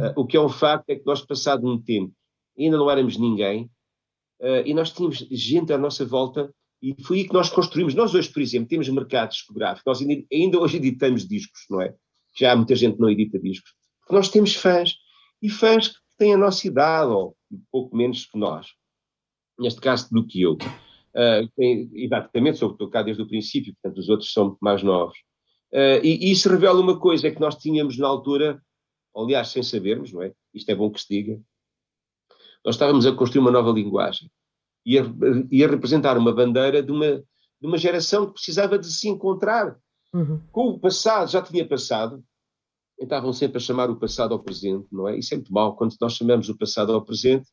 Ah, o que é um facto é que nós, passado um tempo, ainda não éramos ninguém, ah, e nós tínhamos gente à nossa volta, e foi aí que nós construímos. Nós hoje, por exemplo, temos mercado discográfico, nós ainda, ainda hoje editamos discos, não é? Já há muita gente que não edita discos. Nós temos fãs, e fãs que têm a nossa idade, ou um pouco menos que nós. Neste caso, do que eu. Ah, tem- exatamente, sou estou cá desde o princípio, portanto, os outros são mais novos. Ah, e, e isso revela uma coisa, é que nós tínhamos na altura, aliás, sem sabermos, não é? Isto é bom que se diga, nós estávamos a construir uma nova linguagem e a, e a representar uma bandeira de uma, de uma geração que precisava de se encontrar Uhum. com o passado, já tinha passado, estavam sempre a chamar o passado ao presente, não é? Isso é muito mau. Quando nós chamamos o passado ao presente,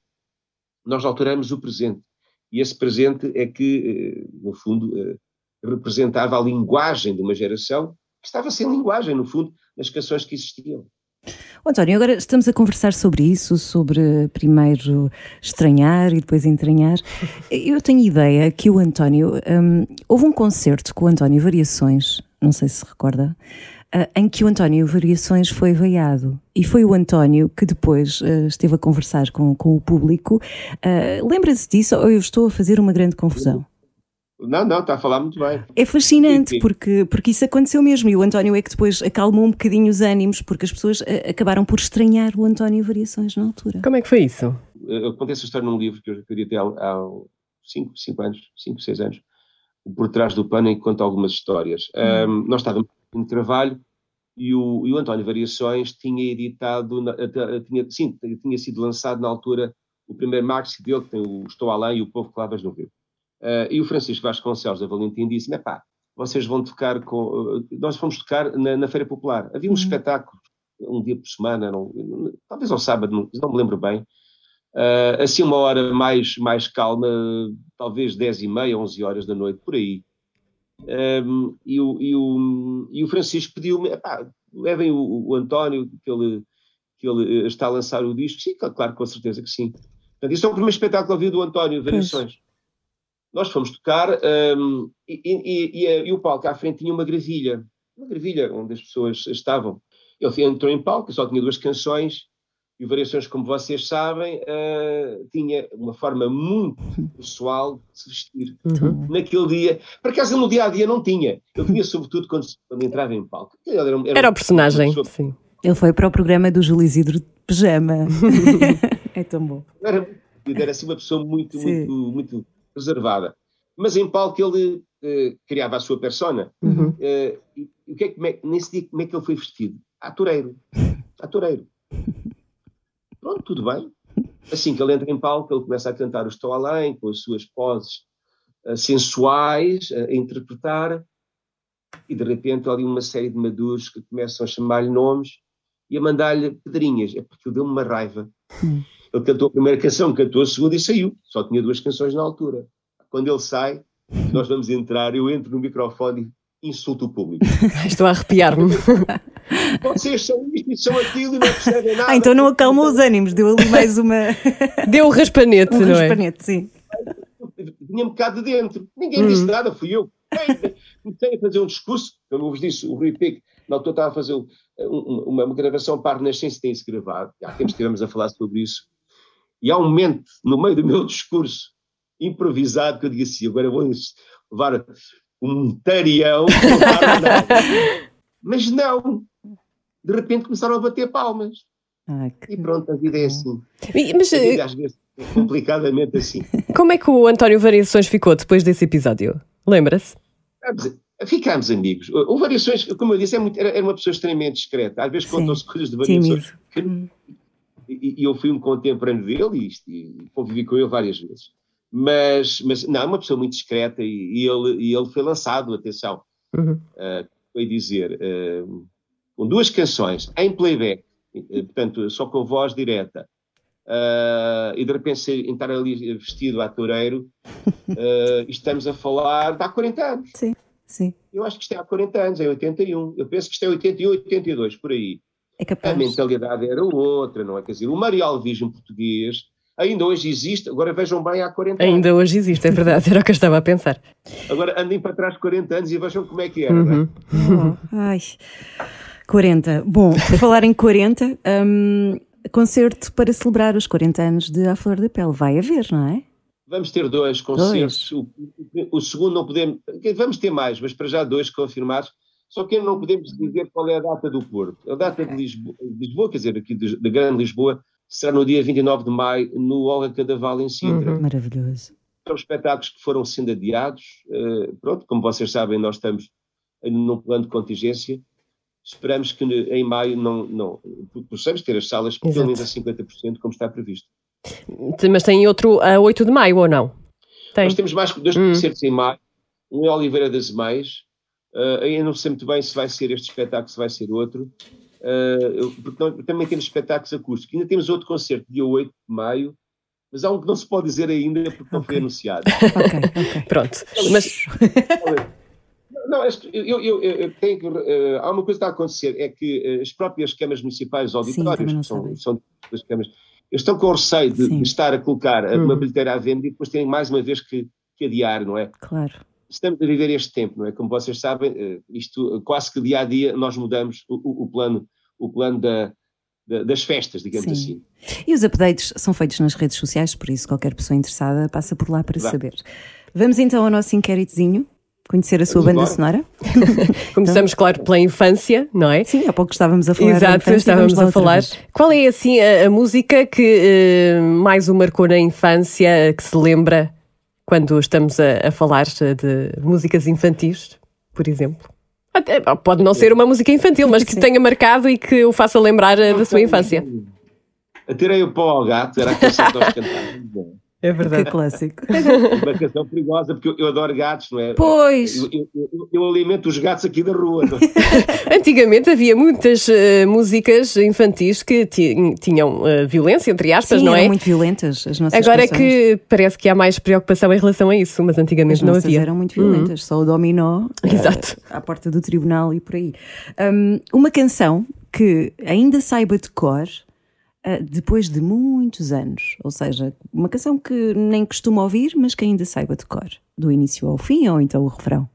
nós alteramos o presente. E esse presente é que, eh, no fundo, eh, representava a linguagem de uma geração que estava sem linguagem, no fundo, nas canções que existiam. António, agora estamos a conversar sobre isso, sobre primeiro estranhar e depois entranhar. Eu tenho ideia que o António. hum, houve um concerto com o António Variações, não sei se se recorda, ah, em que o António Variações foi veiado. E foi o António que depois ah, esteve a conversar com, com o público. Ah, Lembra-se disso ou eu estou a fazer uma grande confusão? Não, não, está a falar muito bem. É fascinante Sim, sim. porque, porque isso aconteceu mesmo e o António é que depois acalmou um bocadinho os ânimos porque as pessoas ah, acabaram por estranhar o António Variações na altura. Como é que foi isso? Eu contei essa história num livro que eu queria ter há 5 cinco anos, 5, 6 anos, Por Trás do Pano, em que conta algumas histórias. Um, nós estávamos em trabalho e o, e o António Variações tinha editado, tinha, sim, tinha sido lançado na altura o primeiro maxi dele, que tem o Estou Além e o Povo Clavas no Rio. Uh, e o Francisco Vasconcelos da Valentim disse-me, pá, vocês vão tocar com... uh, Nós fomos tocar na, na Feira Popular. Havia um espetáculo, um dia por semana, não- talvez ao sábado, não, não me lembro bem, Ah, assim, uma hora mais, mais calma, talvez 10 e meia, 11 horas da noite, por aí. Um, e, o, e, o, e o Francisco pediu-me, "Epá, levem o, o António, que ele, que ele eh, está a lançar o disco. Sim, claro, com certeza que sim. Portanto, isso é o primeiro espetáculo ao vivo do António, Variações. Nós fomos tocar um, e, e- e- e- e o palco à frente tinha uma gravilha, uma gravilha onde as pessoas estavam. Ele entrou em palco, só tinha duas canções, e o Variações, como vocês sabem, ah, tinha uma forma muito pessoal de se vestir naquele dia. Por acaso, ele no dia a dia não tinha. Ele tinha, sobretudo, quando, quando entrava em palco. Ele Era, um- Era o personagem, pessoa- sim. Ele foi para o programa do Júlio Isidro de pijama. é tão bom. era, era assim uma pessoa muito, Sim. muito, muito reservada. Mas em palco ele eh, criava a sua persona. Uhum. Eh, e o que é que, é- nesse dia, como é que ele foi vestido? Atureiro. Atureiro. Pronto, tudo bem. Assim que ele entra em palco, ele começa a cantar o Estou Além, com as suas poses eh, sensuais, eh, a interpretar, e de repente há ali uma série de maduros que começam a chamar-lhe nomes e a mandar-lhe pedrinhas. É porque ele deu-me uma raiva. Ele cantou a primeira canção, cantou a segunda e saiu. Só tinha duas canções na altura. Quando ele sai, nós vamos entrar, eu entro no microfone e insulto o público. Estou a arrepiar-me. Vocês são isto e são aquilo e não percebem nada. Ah, então não acalmou os ânimos, deu ali mais uma, Deu o raspanete, um não é? raspanete, sim. Vinha-me cá de dentro. Ninguém disse nada, fui eu. Ei, Comecei a fazer um discurso, como eu vos disse, o Rui Pico, na altura estava a fazer um- um- uma, uma gravação para a Renascença, tem-se gravado, há tempos que estivemos a falar sobre isso, e há um momento, no meio do meu discurso, improvisado, que eu digo assim, agora vou levar um tarião, que mas não, de repente começaram a bater palmas, Ah, que- e pronto, a vida é assim, Mas a eh, vida às vezes é complicadamente assim. como é que o António Variações ficou depois desse episódio? Lembra-se? Ficámos- Ficámos amigos. O Variações, como eu disse, é muito- era, uma pessoa extremamente discreta. Às vezes Sim. contam-se coisas de Variações. Tímido. E, e eu fui um contemporâneo dele e, e convivi com ele várias vezes. Mas, mas não, é uma pessoa muito discreta e, e ele, e ele foi lançado, atenção, Uhum. ah, foi dizer, ah, com duas canções, em playback, eh, portanto, só com voz direta, ah, e de repente entrar ali vestido a toureiro, estamos a falar de há 40 anos. Sim, sim. Eu acho que isto é há 40 anos, é 81. Eu penso que isto é 81, 82, por aí. É A capaz. mentalidade era outra, não é? Quer dizer, o marialvismo português ainda hoje existe, agora vejam bem, há 40 anos. Ainda hoje existe, é verdade, era o que eu estava a pensar. Agora andem para trás 40 anos e vejam como é que era, não é? Uhum. Ai, 40. Bom, por falar em 40, hum, concerto para celebrar os 40 anos de A Flor da Pele. Vai haver, não é? Vamos ter dois concertos. O, o segundo não podemos. Vamos ter mais, mas para já dois confirmados. Só que não podemos dizer qual é a data do Porto. A data de Lisboa, Lisboa quer dizer, aqui de, de Grande Lisboa, será no dia 29 de maio, no Olga Cadaval, em Sintra. Maravilhoso. São espetáculos que foram sendo adiados. eh, pronto, como vocês sabem, nós estamos num plano de contingência. Esperamos que em maio não, não possamos ter as salas pelo Exato. menos a 50%, como está previsto. Mas tem outro a 8 de maio ou não? Tem. Nós temos mais dois Hum. concertos em maio, um em Oliveira das Meias, eh, ainda não sei muito bem se vai ser este espetáculo, se vai ser outro, eu- porque nós também temos espetáculos acústicos. Ainda temos outro concerto, dia 8 de maio, mas há um que não se pode dizer ainda porque não foi anunciado. Ok, ok. Pronto. Mas Não, eu, eu- eu- eu tenho que. eh, há uma coisa que está a acontecer, é que as próprias câmaras municipais, Sim, auditórios, não que são, são das câmaras, estão com receio de, Sim. estar a colocar Uhum. uma bilheteira à venda e depois terem mais uma vez que, que adiar, não é? Claro. Estamos a viver este tempo, não é? Como vocês sabem, eh, isto eh, quase que dia a dia nós mudamos o, o- plano, o plano da- da- das festas, digamos Sim. assim. E os updates são feitos nas redes sociais, por isso qualquer pessoa interessada passa por lá para saber. Vamos então ao nosso inquéritozinho, conhecer a sua Vamos banda sonora. começamos, claro, pela infância, não é? Sim, há pouco estávamos a falar Exato, infância, estávamos a falar. Qual é assim a, a música que eh, mais o marcou na infância, que se lembra quando estamos a, a falar de músicas infantis, por exemplo? Até- pode não ser uma música infantil, mas que Sim. tenha marcado e que o faça lembrar eh, da sua infância. Atirei o pau ao gato, era a canção que nós cantávamos. É Que verdade. clássico. Uma canção perigosa, porque eu, eu adoro gatos, não é? Pois. Eu, eu- eu- eu alimento os gatos aqui da rua. não é? Antigamente havia muitas eh, músicas infantis que ti- tinham eh, violência, entre aspas, Sim, não eram é? muito violentas as nossas Agora é canções. que parece que há mais preocupação em relação a isso, mas As antigamente não nossas havia. eram muito violentas, só o dominó eh, Exato. à porta do tribunal e por aí. Hum, uma canção que ainda saiba de cor depois de muitos anos, ou seja, uma canção que nem costumo ouvir, mas que ainda saiba de cor, do início ao fim ou então o refrão.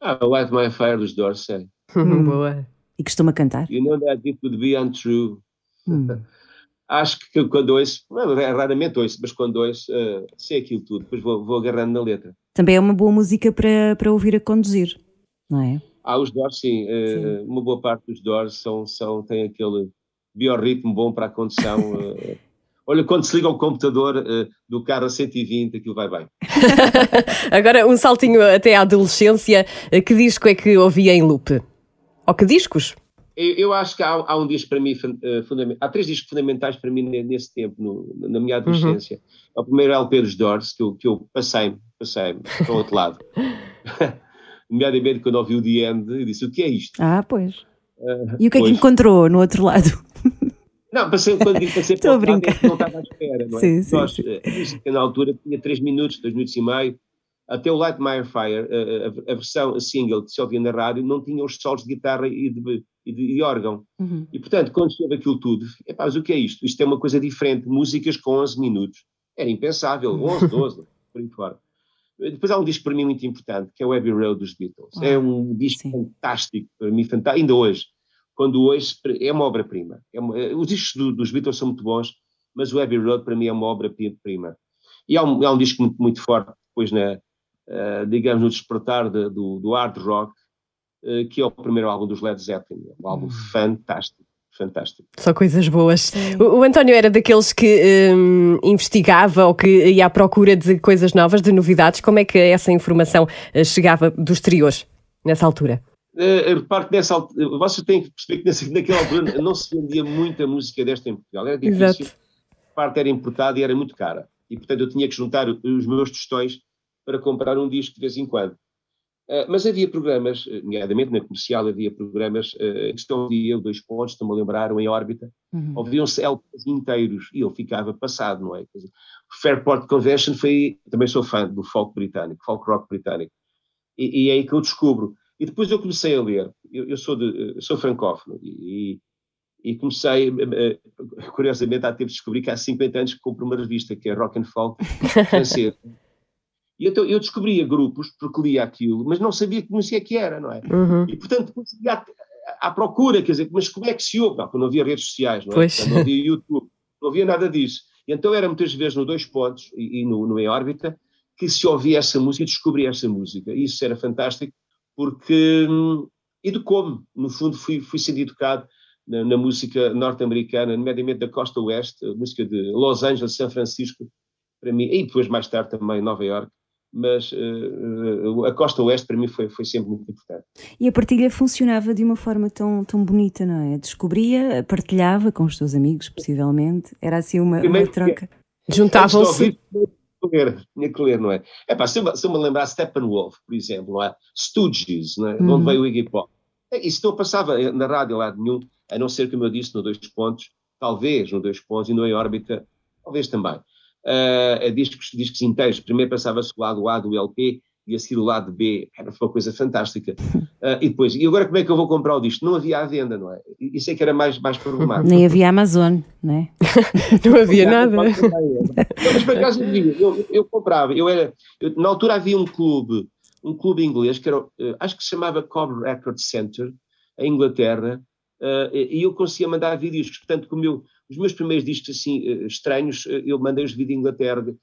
Ah, Light My Fire dos Doors, sei. Boa. E costuma cantar. You know that it would be untrue. Hum. Acho que quando ouço, é raramente ouço, mas quando ouço, eh, sei aquilo tudo, depois vou, vou agarrando na letra. Também é uma boa música para, para ouvir a conduzir, não é? Ah, os Doors, sim, eh, uma boa parte dos Doors são, são, têm aquele biorritmo bom para a condução. eh. olha, quando se liga o computador eh, do carro a 120, aquilo vai bem. Agora um saltinho até à adolescência. Eh, Que disco é que ouvia em loop? Ou que discos? Eu, eu acho que há, há um disco para mim eh, fundamental. Há três discos fundamentais para mim ne- nesse tempo, no- na minha adolescência. É o primeiro LP dos Doors, que eu, que eu passei-me, passei-me para o outro lado. Nomeadamente quando ouvi o The End, eu disse: o que é isto? Ah, pois. E o que é que pois. encontrou no outro lado? Não, passei, quando digo passei a para que não estava à espera. Não é? Sim, sim, Nós, sim. eh, A música na altura tinha 3 minutos, 2 minutos e meio. Até o Light My Fire, eh, a, a versão a single que se ouvia na rádio, não tinha os solos de guitarra e de, e de- e órgão. Uhum. E portanto, quando se ouve aquilo tudo, epá, mas o que é isto? Isto é uma coisa diferente. Músicas com 11 minutos. Era impensável. 11, 12, por aí fora. Depois há um disco para mim muito importante, que é o Abbey Road dos Beatles. Ah, é um disco sim. fantástico, para mim, fantástico, ainda hoje. Quando hoje, é uma obra-prima. É uma- os discos do- dos Beatles são muito bons, mas o Abbey Road para mim é uma obra-prima. E há um, há um disco muito, muito forte, depois, na, eh, digamos, no despertar de- do, do hard rock, eh, que é o primeiro álbum dos Led Zeppelin. É um álbum Hum. fantástico, fantástico. Só coisas boas. O, o António era daqueles que hum, investigava ou que ia à procura de coisas novas, de novidades. Como é que essa informação eh, chegava do exterior nessa altura? Eh, repare que nessa altura, você tem que perceber que nessa, naquela altura não se vendia muita música desta em Portugal. Era difícil. Exato. Parte era importada e era muito cara. E portanto eu tinha que juntar os meus tostões para comprar um disco de vez em quando. Eh, mas havia programas, eh, nomeadamente na comercial, havia programas eh, que estão o dois pontos, estão-me a lembrar, em órbita, Uhum. ouviam-se LPs inteiros e eu ficava passado, não é? Dizer, o Fairport Convention foi, também sou fã do folk britânico, folk rock britânico, e, e é aí que eu descubro. E depois eu comecei a ler, eu, eu sou, de, eu sou francófono, e, e comecei, eh, eh, curiosamente, há tempo de descobrir que há 50 anos que compro uma revista, que é Rock and Folk francesa. E então eu descobria grupos, porque lia aquilo, mas não sabia que música é que era, não é? Uhum. E, portanto, depois ia à, à procura, quer dizer, mas como é que se ouve? Não, porque não havia redes sociais, não é? Portanto, Não havia YouTube, não havia nada disso. E então era muitas vezes no Dois Pontos e, e no, no Em Órbita que se ouvia essa música e descobria essa música. E isso era fantástico porque hum, educou-me. No fundo, fui, fui sendo educado na, na música norte-americana, nomeadamente da costa oeste, a música de Los Angeles, São Francisco, para mim, e depois mais tarde também Nova York. Mas eh, a costa oeste para mim foi, foi sempre muito importante. E a partilha funcionava de uma forma tão, tão bonita, não é? Descobria, partilhava com os seus amigos, possivelmente. Era assim uma, uma troca. Juntavam-se. Que ler, tinha que ler, não é? É pá, se eu, me- se eu me lembrar Steppenwolf, por exemplo, não é? Stooges, não é? Uhum. onde veio o Iggy Pop. É, Isso não passava na rádio lá nenhum, a não ser, como eu disse, no Dois Pontos, talvez no Dois Pontos e no Em Órbita, talvez também. É discos, discos inteiros. Primeiro passava-se o lado A do LP e a seguir o lado B. Era uma coisa fantástica. Ah, e depois, e agora como é que eu vou comprar o disco? Não havia à venda, não é? Isso é que era mais, mais problemático. Nem havia Amazon, não é? Não havia nada. Não, mas por acaso eu, digo, eu, eu comprava, eu era, eu- na altura havia um clube, um clube inglês que era, eh, acho que se chamava Cobb Record Center, em Inglaterra, eh, e eu conseguia mandar vídeos, portanto, como eu, os meus primeiros discos assim eh, estranhos, eu mandei-os vir de Inglaterra, eh,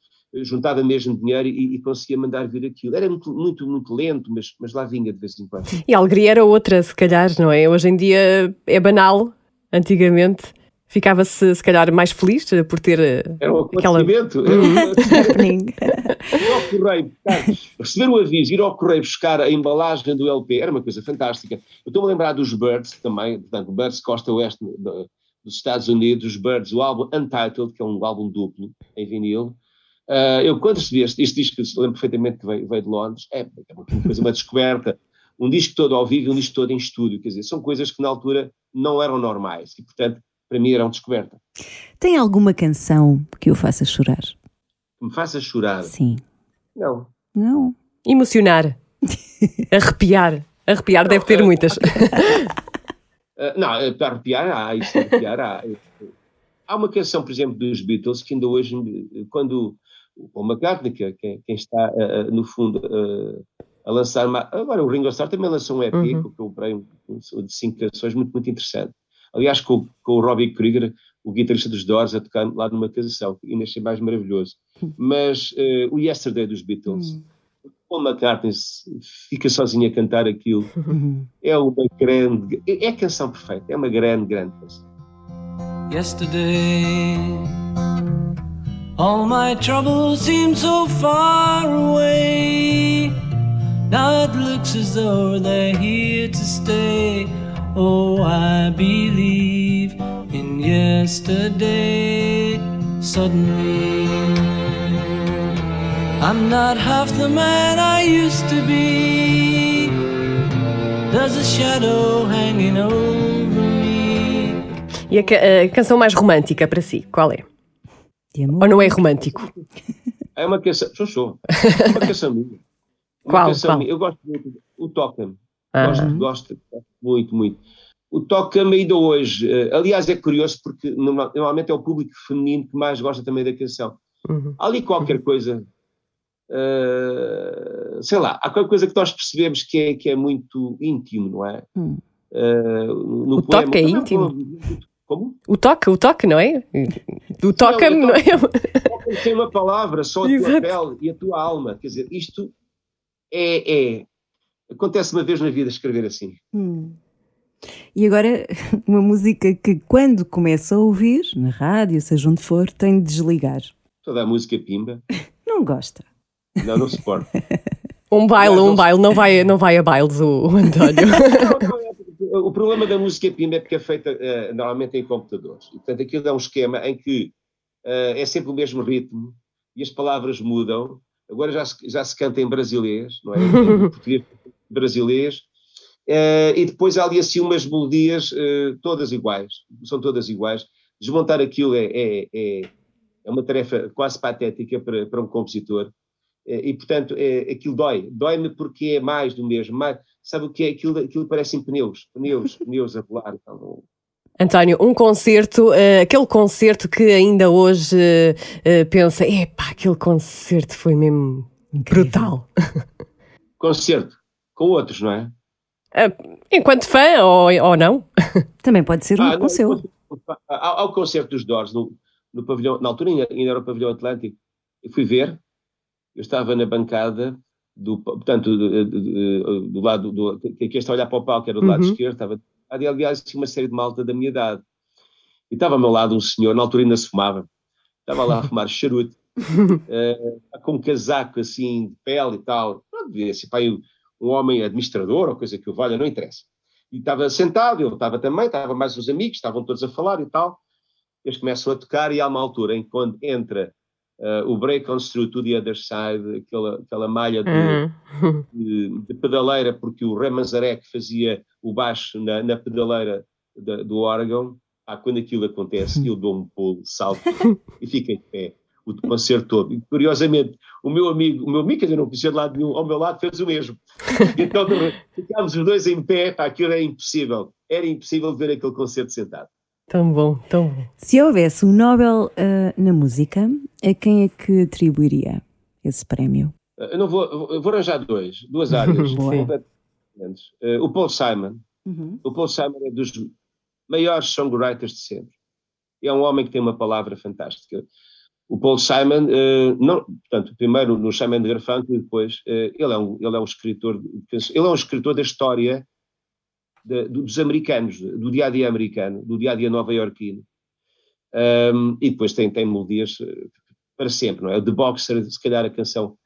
juntava mesmo dinheiro e, e conseguia mandar vir aquilo. Era muito, muito, muito lento, mas, mas lá vinha de vez em quando. E a alegria era outra, se calhar, não é? Hoje em dia é banal. Antigamente ficava-se, se calhar, mais feliz eh, por ter eh, Era um aquela. um- Happening. ir ao correio, buscar, receber o aviso, ir ao correio buscar a embalagem do LP, era uma coisa fantástica. Eu estou-me a lembrar dos Birds também, portanto, Birds Costa Oeste do- dos Estados Unidos, os Birds, o álbum Untitled, que é um álbum duplo em vinil, Ah, eu, quando recebi este, este disco, lembro perfeitamente que veio, veio de Londres, é, é uma coisa, uma descoberta. Um disco todo ao vivo e um disco todo em estúdio. Quer dizer, são coisas que na altura não eram normais e, portanto, para mim eram descoberta. Tem alguma canção que o faça chorar? Que me faça chorar. Sim. Não. Não. Emocionar. Arrepiar. Arrepiar deve ter muitas. Ah, não, eh, para arrepiar há, isso arrepiar há. Há uma canção, por exemplo, dos Beatles, que ainda hoje, me- quando o Paul McCartney, que é quem, quem está, ah, no fundo, ah, a lançar uma... Agora, o Ringo Starr também lançou um EP, Uhum. que eu comprei, um, um de cinco canções, muito, muito interessante. Aliás, com, o- com o Robbie Krieger, o guitarrista dos Doors, a tocar lá numa canção, que ainda achei mais maravilhoso. Mas eh, o Yesterday dos Beatles, Paul McCartney fica sozinho a cantar aquilo, Uhum. é uma grande... É é a canção perfeita, é uma grande, grande canção. Yesterday, all my troubles seem so far away. Now it looks as though they're here to stay. Oh, I believe in yesterday. Suddenly, I'm not half the man I used to be. There's a shadow hanging over me. E a, canção mais romântica para si, qual é? De amor. Ou não é romântico? É uma canção. Sou, sou. É uma canção minha. Uma Qual, canção qual? minha. Eu gosto muito. O Toca-me. Ah. Gosto, gosto, gosto muito, muito. O Toca-me ainda hoje. eh, aliás, é curioso porque norma- normalmente é o público feminino que mais gosta também da canção. Uhum. Há ali qualquer coisa. eh, sei lá, há qualquer coisa que nós percebemos que é, que é muito íntimo, não é? Hum. Eh, no O poema- toque é Como íntimo? Como? O toque, o toque, não é? O toque-me, eu não é? Toca-me sem uma palavra, só a tua Exato. pele e a tua alma. Quer dizer, isto é. é acontece uma vez na vida escrever assim. Hum. E agora, uma música que quando começa a ouvir, na rádio, seja onde for, tem de desligar. Toda a música pimba. Não gosta. Não, não suporto. Um baile, Aliás, um não- baile, não vai, não vai a bailes o, o António. Não, não o problema da música pimba é porque é feita eh, normalmente em computadores. E, portanto, aquilo é um esquema em que eh, é sempre o mesmo ritmo e as palavras mudam. Agora já se, já se canta em brasileiro, não é? Em português brasileiro. Eh, e depois há ali assim umas melodias todas iguais. São todas iguais. Desmontar aquilo é, é, é, é uma tarefa quase patética para, para um compositor. E, portanto, é, aquilo dói. Dói-me porque é mais do mesmo. Mais, sabe o que é? Aquilo, aquilo parecem pneus. Pneus, pneus a rolar. Então, António, um concerto, eh, aquele concerto que ainda hoje eh, eh, pensa, epá, aquele concerto foi mesmo Incrível. brutal. Concerto. Com outros, não é? Eh, enquanto fã ou, ou não? Também pode ser um, Ah, o não, seu. Há, há o concerto dos Doors no, no pavilhão, na altura ainda, ainda era o pavilhão Atlântico. Eu fui ver, eu estava na bancada, do, portanto, do, do- do lado do. que aqui está a olhar para o palco, que era do lado Uhum. esquerdo, estava. Ali, aliás, tinha uma série de malta da minha idade. E estava ao meu lado um senhor, na altura ainda se fumava, estava lá a fumar charuto, eh, com um casaco assim de pele e tal. Não devia ser pá, um um homem administrador ou coisa que o valha, não interessa. E estava sentado, eu estava também, estava mais os amigos, estavam todos a falar e tal. Eles começam a tocar e há uma altura em que quando entra eh, o Break on Through to the Other Side, aquela, aquela malha de, Uhum. de, de pedaleira, porque o Ré Manzarek fazia o baixo na, na pedaleira da- do órgão, ah, quando aquilo acontece, eu dou um pulo, salto e fico em pé o concerto todo. E, curiosamente, o meu amigo, o meu amigo, quer dizer, não conhecia de lado nenhum, ao meu lado fez o mesmo. Então ficámos os dois em pé, pá, aquilo era impossível. Era impossível ver aquele concerto sentado. Tão bom, tão bom. Se houvesse um Nobel ah, na música, a quem é que atribuiria esse prémio? Eh, Eu não vou, eu vou arranjar dois, duas áreas. Boa. completamente diferentes. Eh, o Paul Simon, o Paul Simon é dos maiores songwriters de sempre. É um homem que tem uma palavra fantástica. O Paul Simon, eh, não, portanto, primeiro no Simon de Garfunkel e depois, ele, é um, ele é um escritor, ele é um escritor da história de- dos americanos, do dia a dia americano, do dia a dia nova-iorquino. Um, e depois tem, tem melodias eh, para sempre, não é? O The Boxer, se calhar a canção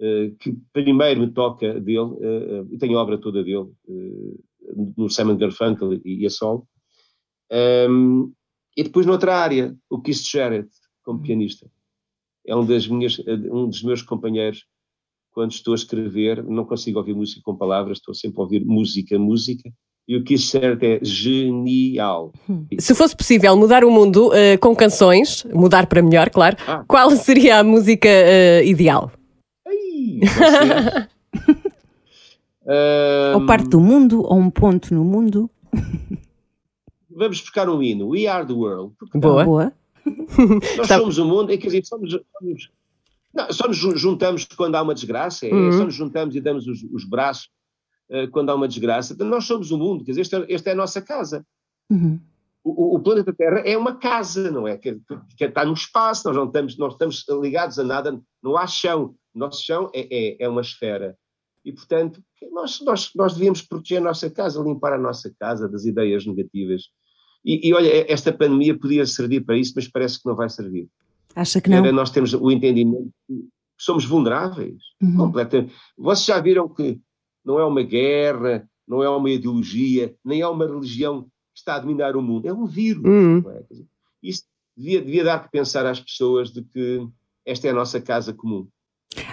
eh, que primeiro me toca dele, eh, eu tenho a obra toda dele, eh, no Simon Garfunkel e, e a solo. Um, e depois noutra área, o Keith Jarrett, como pianista. é um, das minhas, um dos meus companheiros. Quando estou a escrever, não consigo ouvir música com palavras, estou sempre a ouvir música, música. E o que isso certo é genial. Se fosse possível mudar o mundo eh, com canções, mudar para melhor, claro, Ah. qual seria a música eh, ideal? Ai. Ou parte do mundo, ou um ponto no mundo. Vamos buscar um hino. We are the world. Boa. Boa. Nós somos o mundo, é, quer dizer, somos, somos- não, só nos jun- juntamos quando há uma desgraça, é, Uhum. só nos juntamos e damos os, os braços quando há uma desgraça. Nós somos o mundo, quer dizer, esta, esta é a nossa casa. Uhum. O, o- planeta Terra é uma casa, não é? Que, que está no espaço, nós não estamos, não estamos ligados a nada, não há chão. O nosso chão é, é, é uma esfera. E, portanto, nós, nós, nós devíamos proteger a nossa casa, limpar a nossa casa das ideias negativas. E, e olha, esta pandemia podia servir para isso, mas parece que não vai servir. Acha que não? Era nós temos o entendimento que somos vulneráveis, Uhum. completamente. Vocês já viram que não é uma guerra, não é uma ideologia, nem é uma religião que está a dominar o mundo, é um vírus. Uhum. é? Dizer, Isso devia, devia dar que pensar às pessoas de que esta é a nossa casa comum.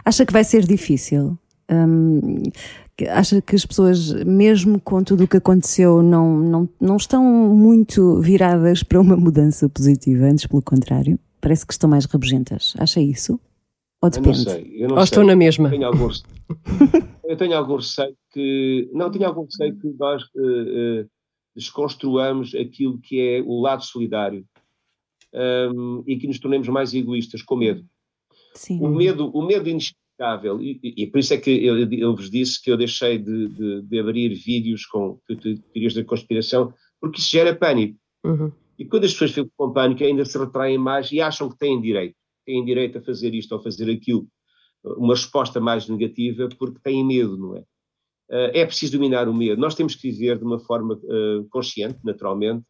Acha que vai ser difícil? Hum, acha que as pessoas, mesmo com tudo o que aconteceu, não, não, não estão muito viradas para uma mudança positiva, antes pelo contrário? Parece que estão mais rabugentas. Acha isso? Ou Eu não depende? sei, eu não Ou sei. estou na mesma? Tenho algum eu tenho algum receio que. Não, tenho algum receio que nós eh, eh, desconstruamos aquilo que é o lado solidário hum, e que nos tornemos mais egoístas, com medo. Sim. O medo, o medo inexplicável, e, e- por isso é que eu, eu vos disse que eu deixei de, de- de abrir vídeos com te- te- teorias da conspiração, porque isso gera pânico. Uhum. E quando as pessoas ficam com pânico, ainda se retraem mais e acham que têm direito. Têm direito a fazer isto ou fazer aquilo. Uma resposta mais negativa porque têm medo, não é? Ah, É preciso dominar o medo. Nós temos que viver de uma forma ah, consciente, naturalmente,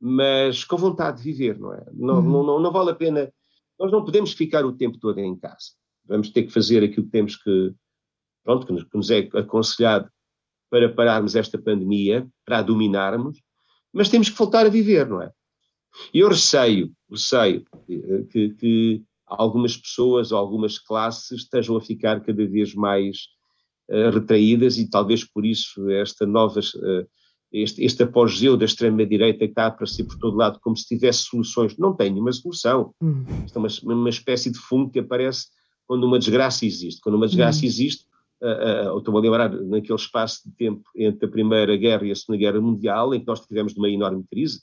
mas com vontade de viver, não é? Não, Uhum. não, não, não vale a pena. Nós não podemos ficar o tempo todo em casa. Vamos ter que fazer aquilo que temos que, pronto, que nos, que nos é aconselhado para pararmos esta pandemia, para a dominarmos, mas temos que voltar a viver, não é? E eu receio, receio que, que algumas pessoas algumas classes estejam a ficar cada vez mais eh, retraídas e talvez por isso esta nova, eh, este, este apogeu da extrema-direita que está a aparecer por todo lado como se tivesse soluções. Não tem nenhuma solução. Uhum. Isto é uma, uma espécie de fungo que aparece quando uma desgraça existe. Quando uma desgraça existe, ah, ah, eu estou a lembrar naquele espaço de tempo entre a Primeira Guerra e a Segunda Guerra Mundial, em que nós tivemos uma enorme crise,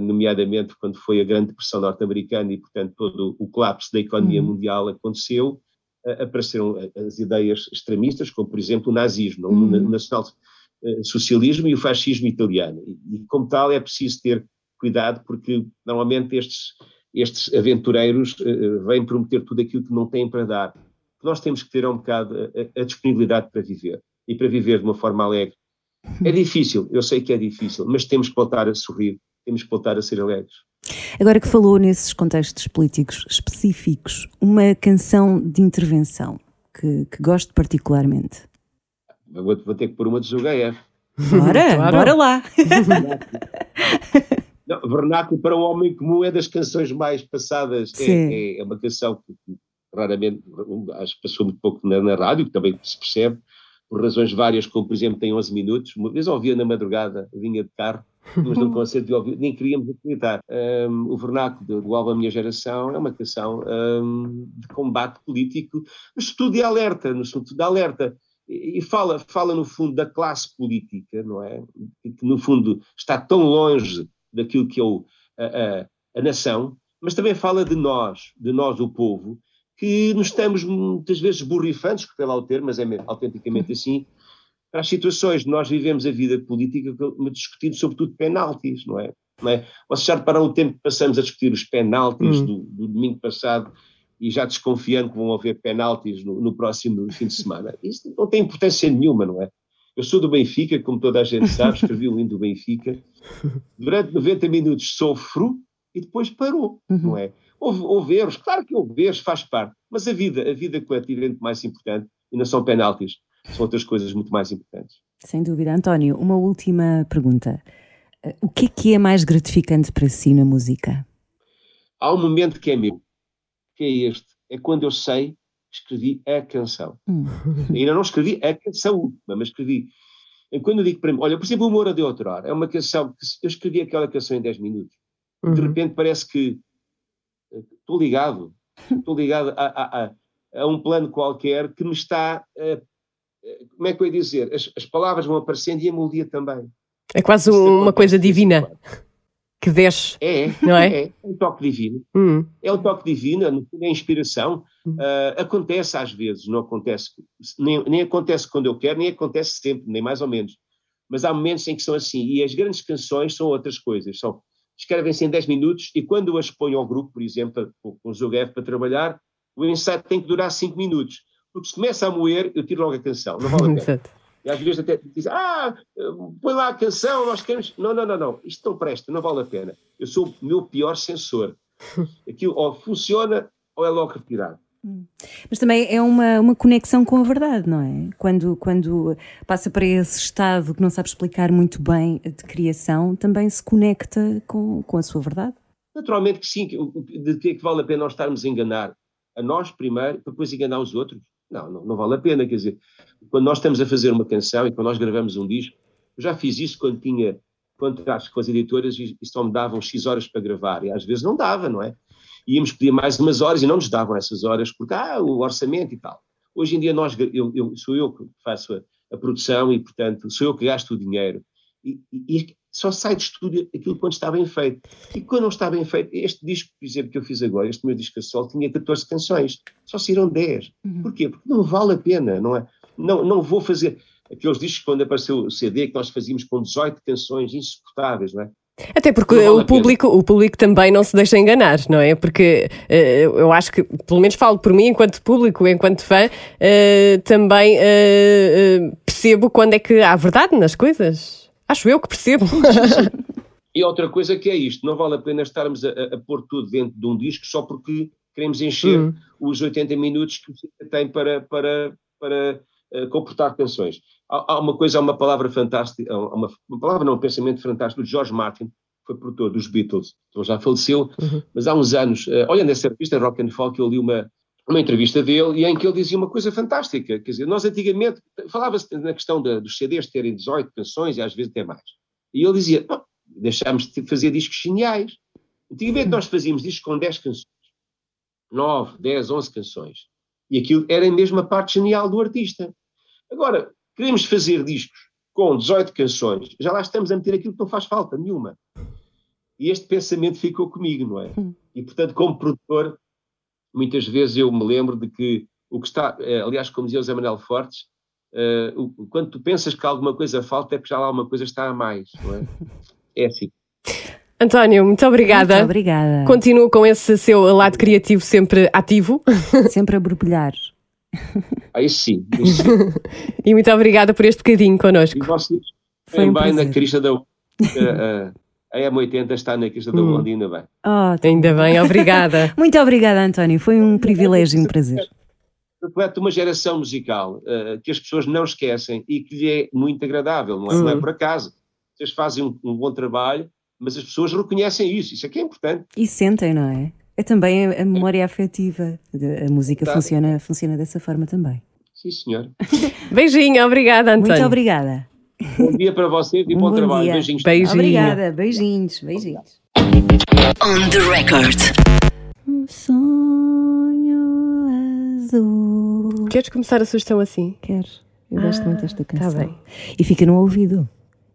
nomeadamente quando foi a Grande Depressão norte-americana e, portanto, todo o colapso da economia Uhum. mundial aconteceu, ah, apareceram as ideias extremistas, como, por exemplo, o nazismo, o Uhum. nacional-socialismo e o fascismo italiano. E, e, como tal, é preciso ter cuidado, porque normalmente estes, estes aventureiros eh, vêm prometer tudo aquilo que não têm para dar. Nós temos que ter um bocado a, a disponibilidade para viver e para viver de uma forma alegre. É difícil, eu sei que é difícil, mas temos que voltar a sorrir, temos que voltar a ser alegres. Agora que falou nesses contextos políticos específicos, uma canção de intervenção que, que gosto particularmente. Vou, vou ter que pôr uma de Zugaia. Bora, Claro. bora lá. Não, Vernáculo para um homem comum é das canções mais passadas. É, é- é uma canção que que raramente, acho que passou muito pouco na, na rádio, que também se percebe, por razões várias, como por exemplo tem 11 minutos. Uma vez ouvia na madrugada, vinha de carro, mas de ouvir, nem queríamos acreditar. Um, o Vernáculo do, do álbum Minha Geração é uma canção um, de combate político, mas tudo de alerta, no fundo, de alerta. E, e fala, fala no fundo da classe política, não é? Que, no fundo está tão longe daquilo que é o, a, a, a nação, mas também fala de nós, de nós, o povo, que nos estamos muitas vezes borrifantes, que lá o termo, mas é autenticamente assim, para as situações. Nós vivemos a vida política discutindo sobretudo penaltis, não é? Não é? Vocês já repararam o tempo que passamos a discutir os penaltis Hum. do, do domingo passado e já desconfiando que vão haver penaltis no, no próximo fim de semana. Isso não tem importância nenhuma, não é? Eu sou do Benfica, como toda a gente sabe, escrevi o hino do Benfica. Durante 90 minutos sofro e depois parou, não é? Houve, houve erros, claro que houve erros, faz parte, mas a vida, a vida coletiva é muito mais importante e não são penaltis, são outras coisas muito mais importantes. Sem dúvida. António, uma última pergunta. O que é que é mais gratificante para si na música? Há um momento que é meu, que é este. É quando eu sei que escrevi a canção. Hum. Ainda não escrevi a canção última, mas escrevi. E quando eu digo para mim, olha, por exemplo, o Moura de Outrora, é uma canção que eu escrevi aquela canção em 10 minutos. De Uhum. repente parece que eh, estou ligado, estou ligado a, a- a- a um plano qualquer que me está. eh, como é que eu ia dizer? As, as palavras vão aparecendo e a melodia também. É quase Isso uma coisa divina que desce. É, Não é? É, um toque divino. Hum. É um toque divino, no fundo é inspiração. Hum. Ah, acontece às vezes, não acontece, nem, nem acontece quando eu quero, nem acontece sempre, nem mais ou menos. Mas há momentos em que são assim. E as grandes canções são outras coisas. São, escrevem-se em 10 minutos e quando eu as ponho ao grupo, por exemplo, com, o Zogef para trabalhar, o ensaio tem que durar 5 minutos. Porque se começa a moer, eu tiro logo a canção. Não vale a pena. Exato. E às vezes até dizem, ah, põe lá a canção, nós queremos. Não, não, não, não, isto não presta, não vale a pena. Eu sou o meu pior censor. Aquilo ou funciona ou é logo retirado. Mas também é uma, uma conexão com a verdade, não é? Quando, quando passa para esse estado que não sabe explicar muito bem de criação, também se conecta com, com a sua verdade. Naturalmente que sim, de que é que vale a pena nós estarmos a enganar a nós primeiro, para depois enganar os outros? Não, não, não vale a pena, quer dizer, quando nós estamos a fazer uma canção e quando nós gravamos um disco, eu já fiz isso quando tinha contratos com as editoras e, e só me davam X horas para gravar, e às vezes não dava, não é? Íamos pedir mais umas horas e não nos davam essas horas, porque, ah, o orçamento e tal. Hoje em dia nós, eu, eu- sou eu que faço a, a produção e, portanto, sou eu que gasto o dinheiro. E, e- só sai de estúdio aquilo quando está bem feito. E quando não está bem feito, este disco, por exemplo, que eu fiz agora, este meu disco a sol, tinha 14 canções, só saíram 10. Porquê? Porque não vale a pena, não é? Não, não vou fazer aqueles discos quando apareceu o CD que nós fazíamos com 18 canções insuportáveis, não é? Até porque vale o, público, o público também não se deixa enganar, não é? Porque eh, eu acho que, pelo menos falo por mim, enquanto público, enquanto fã, eh, também eh, percebo quando é que há verdade nas coisas. Acho eu que percebo. E outra coisa que é isto, não vale a pena estarmos a, a- pôr tudo dentro de um disco só porque queremos encher Hum. os 80 minutos que tem para, para, para eh, comportar canções. Há, há uma coisa, há uma palavra fantástica, uma, uma palavra não, um pensamento fantástico do George Martin, que foi produtor dos Beatles, ele já faleceu, mas há uns anos, eh, olha nessa revista Rock and Folk, eu li uma, uma entrevista dele e em que ele dizia uma coisa fantástica, quer dizer, nós antigamente, falava-se na questão da- dos CDs terem 18 canções e às vezes até mais. E ele dizia, "Não, deixámos de fazer discos geniais. Antigamente nós fazíamos discos com 10 canções, 9, 10, 11 canções. E aquilo era mesmo a parte genial do artista. Agora, queremos fazer discos com 18 canções, já lá estamos a meter aquilo que não faz falta nenhuma. E este pensamento ficou comigo, não é? E portanto, como produtor, muitas vezes eu me lembro de que o que está, eh, aliás, como dizia o Zé Manuel Fortes, o- quando tu pensas que alguma coisa falta é porque já lá alguma coisa está a mais, não é? É assim. António, muito obrigada. Muito obrigada. Continuo com esse seu lado criativo sempre ativo Sempre a borbulhar. Ah, isso sim. Isso e muito obrigada por este bocadinho E connosco. vocês Foi um também na prazer. crista da a, a, a M80 está na crista da Hum. onda, ainda bem. Oh, Ainda bem, obrigada. muito obrigada, António. Foi um privilégio e um prazer. Reflete uma geração musical eh, que as pessoas não esquecem e que lhe é muito agradável, não é, não é Hum. por acaso. Vocês fazem um, um bom trabalho, mas as pessoas reconhecem isso, isso é que é importante. E sentem, não é? É também a a memória afetiva. A música Tá. funciona, funciona dessa forma também. Sim, senhor. Beijinho, obrigada, António. Muito obrigada. Bom dia para vocês e Um bom, bom trabalho. dia. Beijinhos. Beijinho. Obrigada. Beijinhos. Beijinhos. On the record. Um sonho azul. Queres começar a sugestão assim? Quero. Eu gosto muito desta tá canção. bem. E fica no ouvido.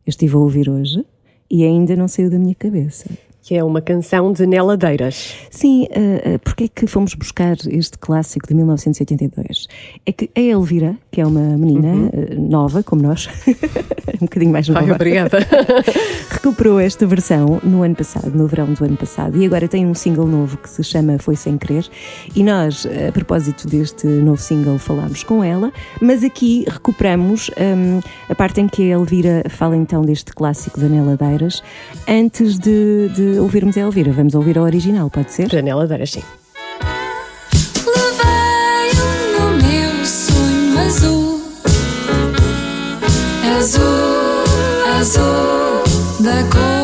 Eu estive a ouvir hoje e ainda não saiu da minha cabeça. Que é uma canção de Neladeiras. Sim, uh, porque é que fomos buscar este clássico de 1982? É que a Elvira, que é uma menina uh, nova, como nós, um bocadinho mais nova, Ai, obrigada. recuperou esta versão no ano passado, no verão do ano passado, e agora tem um single novo que se chama Foi Sem Querer. E nós, a propósito deste novo single, falámos com ela, mas aqui recuperamos hum, a parte em que a Elvira fala então deste clássico da Nela Deiras, antes de, de ouvirmos a Elvira. Vamos ouvir a original, pode ser? Para Neladeiras, sim. Levei-o no meu sonho azul, azul, azul da cor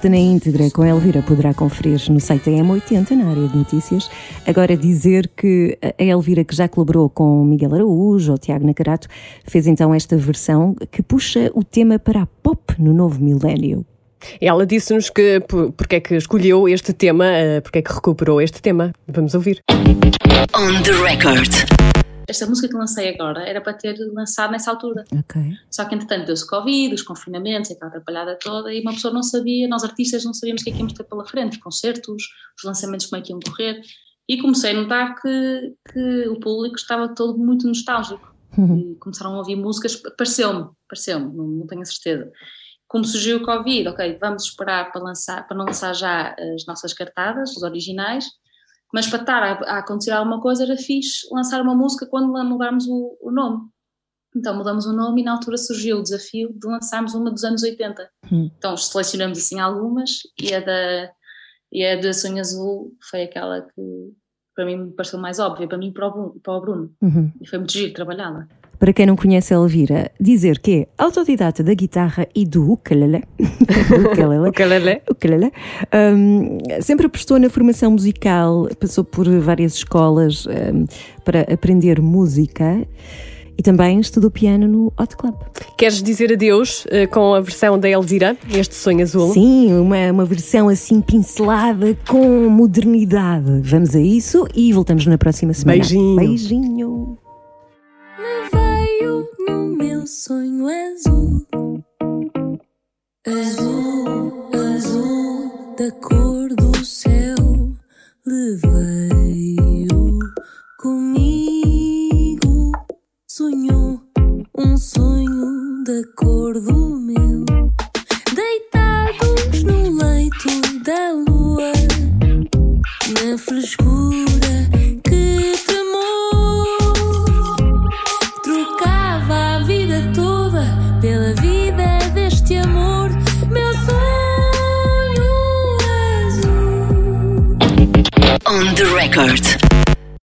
entrevista na íntegra com a Elvira poderá conferir no site da M80, na área de notícias. Agora dizer que a Elvira, que já colaborou com Miguel Araújo ou Tiago Nacarato, fez então esta versão que puxa o tema para a pop no novo milénio. Ela disse-nos que por- porque é que escolheu este tema, eh, porque é que recuperou este tema. Vamos ouvir. On the record. Esta música que lancei agora era para ter lançado nessa altura. Ok. Só que entretanto deu-se Covid, os confinamentos, aquela atrapalhada toda, e uma pessoa não sabia, nós artistas não sabíamos o que é que íamos ter pela frente, os concertos, os lançamentos como é que iam correr, e comecei a notar que, que o público estava todo muito nostálgico. E começaram a ouvir músicas, pareceu-me, pareceu-me, não, não tenho a certeza. Como surgiu o Covid, ok, vamos esperar para, lançar, para não lançar já as nossas cartadas, os originais, mas para estar a, a acontecer alguma coisa era fixe lançar uma música quando mudarmos o, o nome. Então mudamos o nome e na altura surgiu o desafio de lançarmos uma dos anos 80. Hum. Então selecionamos assim algumas e a da, e a da Sonho Azul foi aquela que para mim me pareceu mais óbvia, para mim e para o Bruno. Para o Bruno. Uhum. E foi muito giro trabalhá-la. Para quem não conhece a Elvira, dizer que é autodidata da guitarra e do ukulele, ukulele, Ukulele. ukulele, hum, sempre apostou na formação musical, passou por várias escolas hum, para aprender música e também estudou piano no Hot Club. Queres dizer adeus eh, com a versão da Elvira, este sonho azul? Sim, uma, uma versão assim pincelada com modernidade. Vamos a isso e voltamos na próxima semana. Beijinho. Beijinho. Veio no meu sonho azul, azul, azul da cor do céu. Levei-o comigo, sonhou um sonho da cor do meu. Deitados no leito da lua, na frescura On the record.